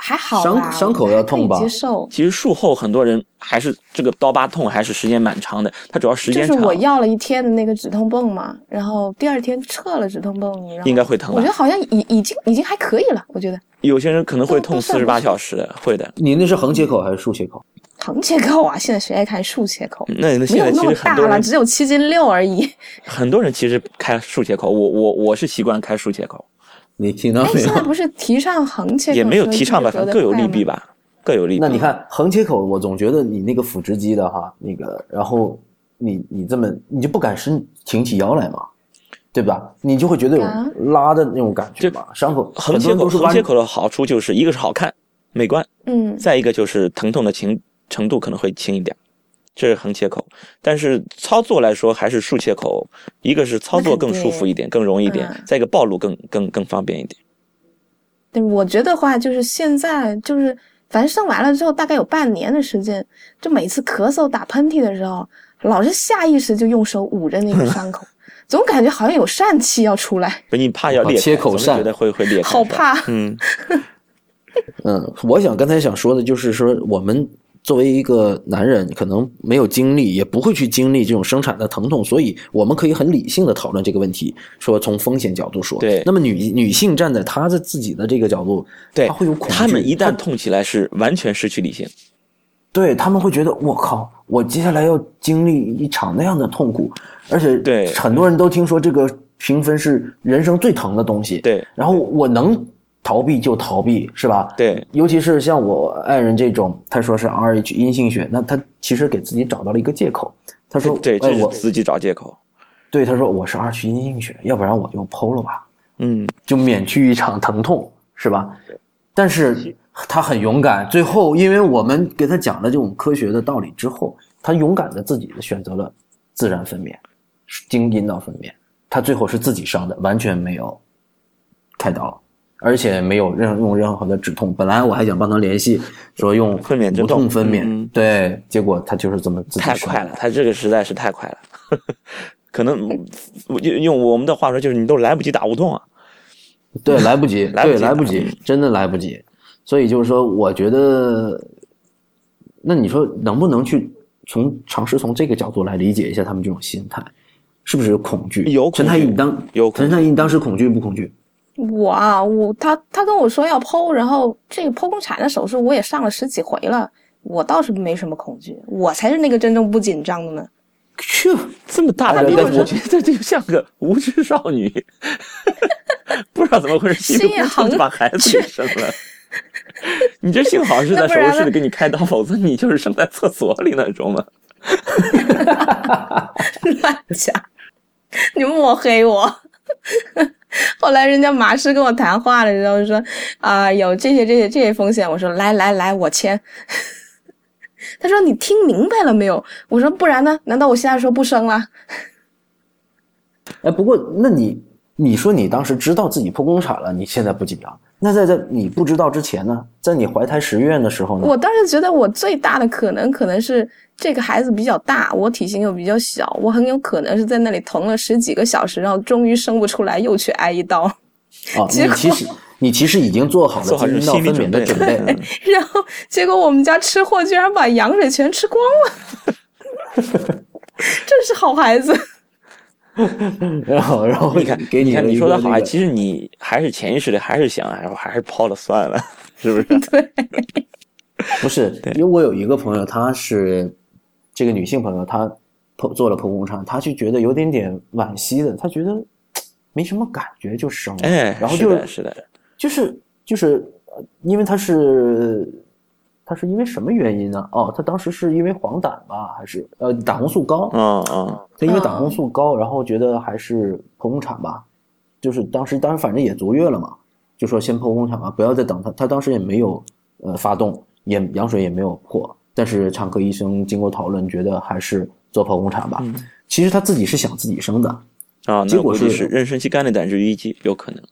S3: 还好
S1: 伤伤口要痛吧
S3: 接受。
S2: 其实术后很多人还是这个刀疤痛，还是时间蛮长的。它主要时间
S3: 就是，我要了一天的那个止痛泵嘛，然后第二天撤了止痛泵，然后
S2: 应该会疼
S3: 我觉得好像已已经已经还可以了，我觉得
S2: 有些人可能会痛四十八小时的，会的。
S1: 你那是横切口还是竖切口？
S3: 横切口啊，现在谁爱看竖切口？
S2: 那那
S3: 没
S2: 现在其
S3: 有那么大了，
S2: 实很多人
S3: 只有七斤六而已。
S2: 很多人其实开竖切口，我我我是习惯开竖切口，
S1: 你听到
S3: 哎，
S1: 没有？
S3: 现在不是提倡横切口，
S2: 也没有提倡吧，反正各有利弊。吧，各有利弊。
S1: 那你看横切口，我总觉得你那个腹直肌的哈，那个，然后你你这么你就不敢伸挺起腰来嘛，对吧？你就会觉得
S3: 啊
S1: 有拉的那种感觉嘛，伤口
S2: 横切口，横切口的好处就是一个是好看、美观，
S3: 嗯，
S2: 再一个就是疼痛的轻程度可能会轻一点，这是横切口。但是操作来说还是竖切口，一个是操作更舒服一点，更容易一点
S3: 嗯，
S2: 再一个暴露更更更方便一点。
S3: 对，我觉得话就是现在就是，反正生完了之后大概有半年的时间，就每次咳嗽、打喷嚏的时候，老是下意识就用手捂着那个伤口，总感觉好像有疝气要出来，
S2: 不，你怕要裂开，
S1: 切口疝
S2: 总是觉得会会裂开，
S3: 好怕。
S2: 嗯，
S1: 嗯，我想刚才想说的就是说，我们作为一个男人，可能没有经历，也不会去经历这种生产的疼痛，所以我们可以很理性的讨论这个问题，说从风险角度说。
S2: 对
S1: 那么女女性站在她的自己的这个角度，
S2: 对，
S1: 她会有恐惧。
S2: 他们一旦痛起来是完全失去理性。
S1: 对他们会觉得我靠，我接下来要经历一场那样的痛苦，而且
S2: 对
S1: 很多人都听说这个评分是人生最疼的东西。
S2: 对，
S1: 然后我能逃避就逃避，是吧？
S2: 对，
S1: 尤其是像我爱人这种，他说是 Rh 阴性血，那他其实给自己找到了一个借口。他说：“
S2: 对，这
S1: 哎，我
S2: 是自己找借口。
S1: 对他说我是 Rh 阴性血，要不然我就剖了吧，
S2: 嗯，
S1: 就免去一场疼痛，是吧？”但是他很勇敢，最后因为我们给他讲了这种科学的道理之后，他勇敢的自己选择了自然分娩，经阴道分娩。他最后是自己伤的，完全没有开刀，而且没有任用任何的止痛。本来我还想帮他联系，说用无
S2: 分娩镇痛
S1: 痛分娩，对，结果他就是这么
S2: 太快了，他这个实在是太快了，可能用用我们的话说，就是你都来不及打无痛啊。
S1: 对，来不及，
S2: 来不及
S1: 对，来不及，真的来不及。所以就是说，我觉得，那你说能不能去从尝试从这个角度来理解一下他们这种心态，是不是有恐惧？
S2: 有恐惧
S1: 陈太医，你当
S2: 有
S1: 陈太医，你当时恐惧不恐惧？
S3: 我啊，我他他跟我说要剖，然后这个剖宫产的手术我也上了十几回了，我倒是没什么恐惧，我才是那个真正不紧张的呢。
S1: 去，
S2: 这么大的力我觉得这就像个无知少女，不知道怎么回事，
S3: 心一
S2: 糊涂就
S3: 横
S2: 把孩子给生了。你这幸好是在手术室里给你开刀，否则你就是生在厕所里那种嘛。
S3: 乱讲，你抹黑我。后来人家马师跟我谈话了，然后说啊、有这些这些这些风险，我说来来来，我签。他说你听明白了没有？我说不然呢？难道我现在说不生了？
S1: 哎，不过那你你说你当时知道自己剖宫产了，你现在不紧张？那在在你不知道之前呢？在你怀胎十月的时候呢？
S3: 我当时觉得我最大的可能可能是这个孩子比较大，我体型又比较小，我很有可能是在那里疼了十几个小时，然后终于生不出来，又去挨一刀。
S1: 啊，
S3: 结果
S1: 你其实你其实已经做好了
S2: 做好这
S1: 阴道
S2: 种心理
S1: 分娩的准
S2: 准备
S1: 备。
S2: 了。
S3: 然后结果我们家吃货居然把羊水全吃光了，真是好孩子。
S1: 然后然后
S2: 你看，
S1: 给
S2: 你看你说的好，其实你还是潜意识里还是想，然后还是抛了算了，是不是？
S3: 对，
S1: 不是，因为我有一个朋友，她是这个女性朋友，她剖做了剖宫产，她就觉得有点点惋惜的，她觉得没什么感觉就生了，
S2: 哎，
S1: 然后就
S2: 是的，是的，
S1: 就是就是，呃因为她是她是因为什么原因呢？哦，他当时是因为黄疸吧，还是呃胆红素高？
S2: 嗯嗯，
S1: 他因为胆红素高，然后觉得还是剖宫产吧，就是当时当时反正也足月了嘛，就说先剖宫产吧，不要再等他。他当时也没有呃发动，也羊水也没有破，但是产科医生经过讨论，觉得还是做剖宫产吧。其实他自己是想自己生的，
S2: 啊，
S1: 结果是
S2: 妊娠期肝内胆汁淤积，有可能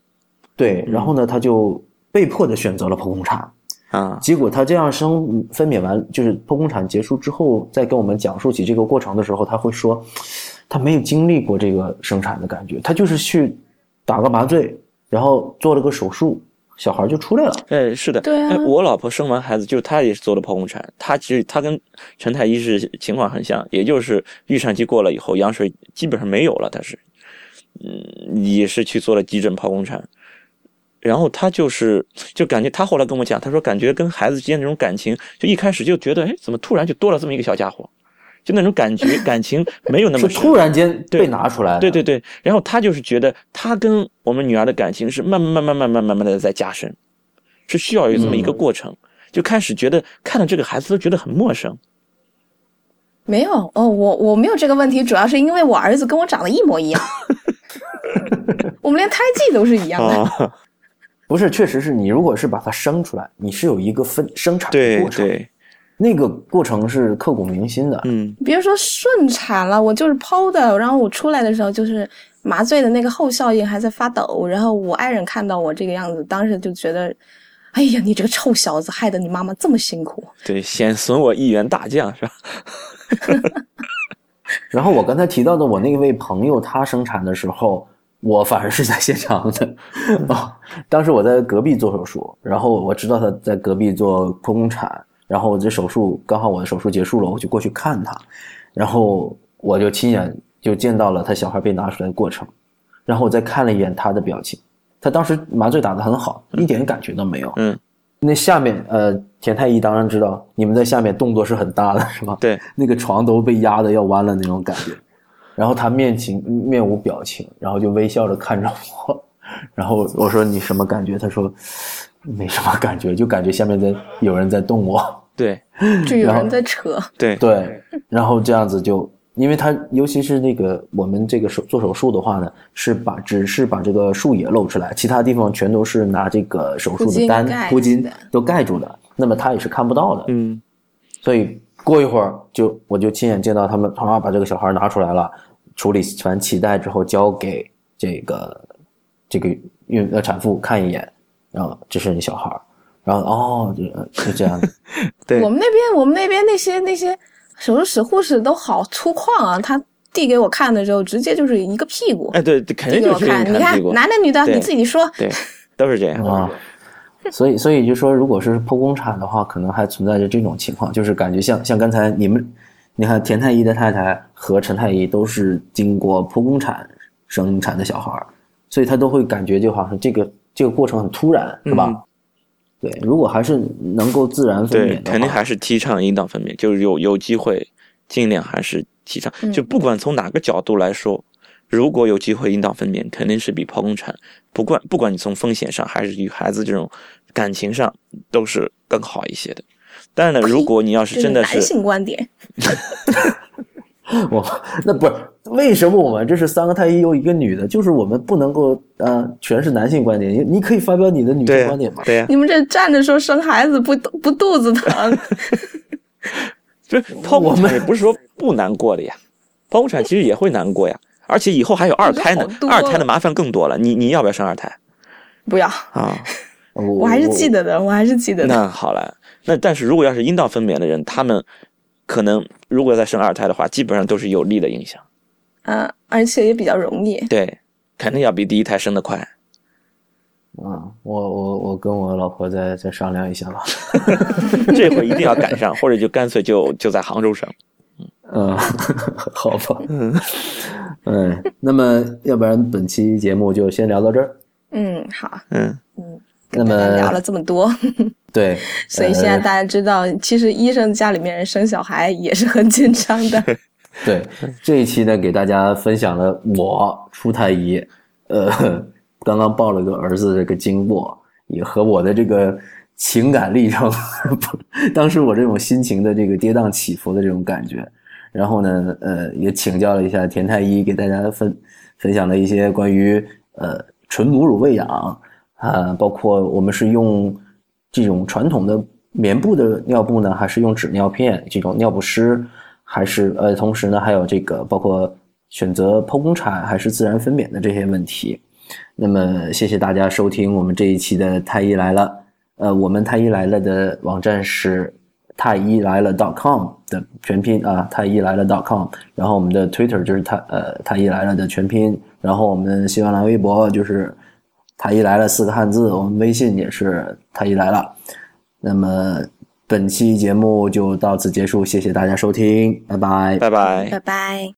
S1: 对，然后呢，他就被迫的选择了剖宫产。
S2: 啊，
S1: 结果她这样生分娩完，就是剖宫产结束之后，再跟我们讲述起这个过程的时候，她会说，她没有经历过这个生产的感觉，她就是去打个麻醉，然后做了个手术，小孩就出来了。
S2: 哎，是的，
S3: 对啊
S2: 哎，我老婆生完孩子，就是她也是做了剖宫产，她其实她跟陈太医是情况很像，也就是预产期过了以后，羊水基本上没有了，她是，嗯，也是去做了急诊剖宫产。然后他就是，就感觉他后来跟我讲，他说感觉跟孩子之间那种感情，就一开始就觉得，哎，怎么突然就多了这么一个小家伙，就那种感觉 感情没有那么
S1: 是突然间
S2: 对
S1: 被拿出来的，
S2: 对对对，然后他就是觉得他跟我们女儿的感情是慢慢慢慢慢慢慢慢的在加深，是需要有这么一个过程。就开始觉得看到这个孩子都觉得很陌生，
S3: 没有哦，我我没有这个问题，主要是因为我儿子跟我长得一模一样，我们连胎记都是一样的。
S2: 啊，
S1: 不是，确实是你如果是把它生出来，你是有一个分生产的过程，
S2: 对，
S1: 那个过程是刻骨铭心的。
S2: 嗯，
S3: 别说顺产了，我就是剖的，然后我出来的时候就是麻醉的那个后效应还在发抖，然后我爱人看到我这个样子，当时就觉得，哎呀，你这个臭小子，害得你妈妈这么辛苦。
S2: 对，先损我一员大将是吧？
S1: 然后我刚才提到的我那位朋友，他生产的时候，我反而是在现场的。哦，当时我在隔壁做手术，然后我知道他在隔壁做剖宫产，然后我这手术刚好我的手术结束了，我就过去看他，然后我就亲眼就见到了他小孩被拿出来的过程，然后我再看了一眼他的表情，他当时麻醉打得很好，一点感觉都没有。
S2: 嗯，
S1: 那下面呃，田太医当然知道你们在下面动作是很大的，是吧？
S2: 对，
S1: 那个床都被压的要弯了那种感觉。然后他面情面无表情，然后就微笑着看着我。然后我说你什么感觉？他说没什么感觉，就感觉下面在有人在动我。
S2: 对
S3: 就有
S1: 然后
S3: 人在扯，
S2: 对
S1: 对，然后这样子就，因为他尤其是那个我们这个手做手术的话呢，是把只是把这个树叶露出来，其他地方全都是拿这个手术的单
S3: 盖
S1: 铺巾都盖住的，那么他也是看不到的。
S2: 嗯
S1: 所以过一会儿就我就亲眼见到他们他妈把这个小孩拿出来了，处理完脐带之后交给这个这个孕呃产妇看一眼，然后这是你小孩儿，然后哦就就这样，
S2: 对。
S3: 我们那边我们那边那些那些手术室护士都好粗犷啊，他递给我看的时候，直接就是一个屁股
S2: 哎对，对肯
S3: 递
S2: 定就是
S3: 给我看，你看男的女的你自己说。
S2: 对，都是这样。
S1: 啊，所以所以就说，如果是剖宫产的话，可能还存在着这种情况，就是感觉像像刚才你们，你看田太医的太太和陈太医都是经过剖宫产生产的小孩儿，所以他都会感觉就好像这个这个过程很突然，是吧？
S2: 嗯
S1: 对，如果还是能够自然分，娩的话，
S2: 肯定还是提倡阴道分娩，就是有有机会，尽量还是提倡。
S3: 嗯
S2: 就不管从哪个角度来说，如果有机会阴道分娩，肯定是比剖宫产，不管不管你从风险上还是与孩子这种感情上，都是更好一些的。当然了，如果你要是真的是男
S3: 性观点，
S1: 我那不是为什么我们这是三个太医有一个女的，就是我们不能够呃全是男性观点，你你可以发表你的女性观点吗？
S2: 对呀、
S3: 你们这站着说生孩子不不肚子疼，
S2: 就是剖
S1: 我们
S2: 宫产也不是说不难过的呀，剖腹产其实也会难过呀，而且以后还有二胎呢二胎的麻烦更多了。你你要不要生二胎
S3: 不要，
S2: 啊？
S1: 我
S3: 我还是记得的，我还是记得的。
S2: 那好了，那但是如果要是阴道分娩的人，他们可能如果再生二胎的话，基本上都是有利的影响。
S3: 嗯，而且也比较容易。
S2: 对，肯定要比第一胎生的快。
S1: 啊，我我我跟我老婆再再商量一下吧。
S2: 这回一定要赶上，或者就干脆就就在杭州生。
S1: 嗯，好吧。嗯，那么要不然本期节目就先聊到这儿。
S3: 嗯，好，
S2: 嗯
S3: 嗯，那
S1: 么
S3: 聊了这么多，
S1: 对，
S3: 所以现在
S1: 呃
S3: 大家知道，其实医生家里面人生小孩也是很紧张的。
S1: 对，这一期呢，给大家分享了我出太医，呃，刚刚抱了个儿子这个经过，也和我的这个情感历程，当时我这种心情的这个跌宕起伏的这种感觉，然后呢，呃，也请教了一下田太医，给大家分分享了一些关于呃纯母乳喂养啊、包括我们是用这种传统的棉布的尿布呢，还是用纸尿片这种尿不湿，还是呃，同时呢还有这个包括选择剖宫产还是自然分娩的这些问题。那么谢谢大家收听我们这一期的太医来了。呃，我们太医来了的网站是太医来了 .com 的全拼啊，太医来了 .com。然后我们的 Twitter 就是太呃太医来了的全拼。然后我们新浪微博就是太医来了四个汉字。我们微信也是他一来了。那么本期节目就到此结束，谢谢大家收听，拜拜。
S2: 拜拜。
S3: 拜拜。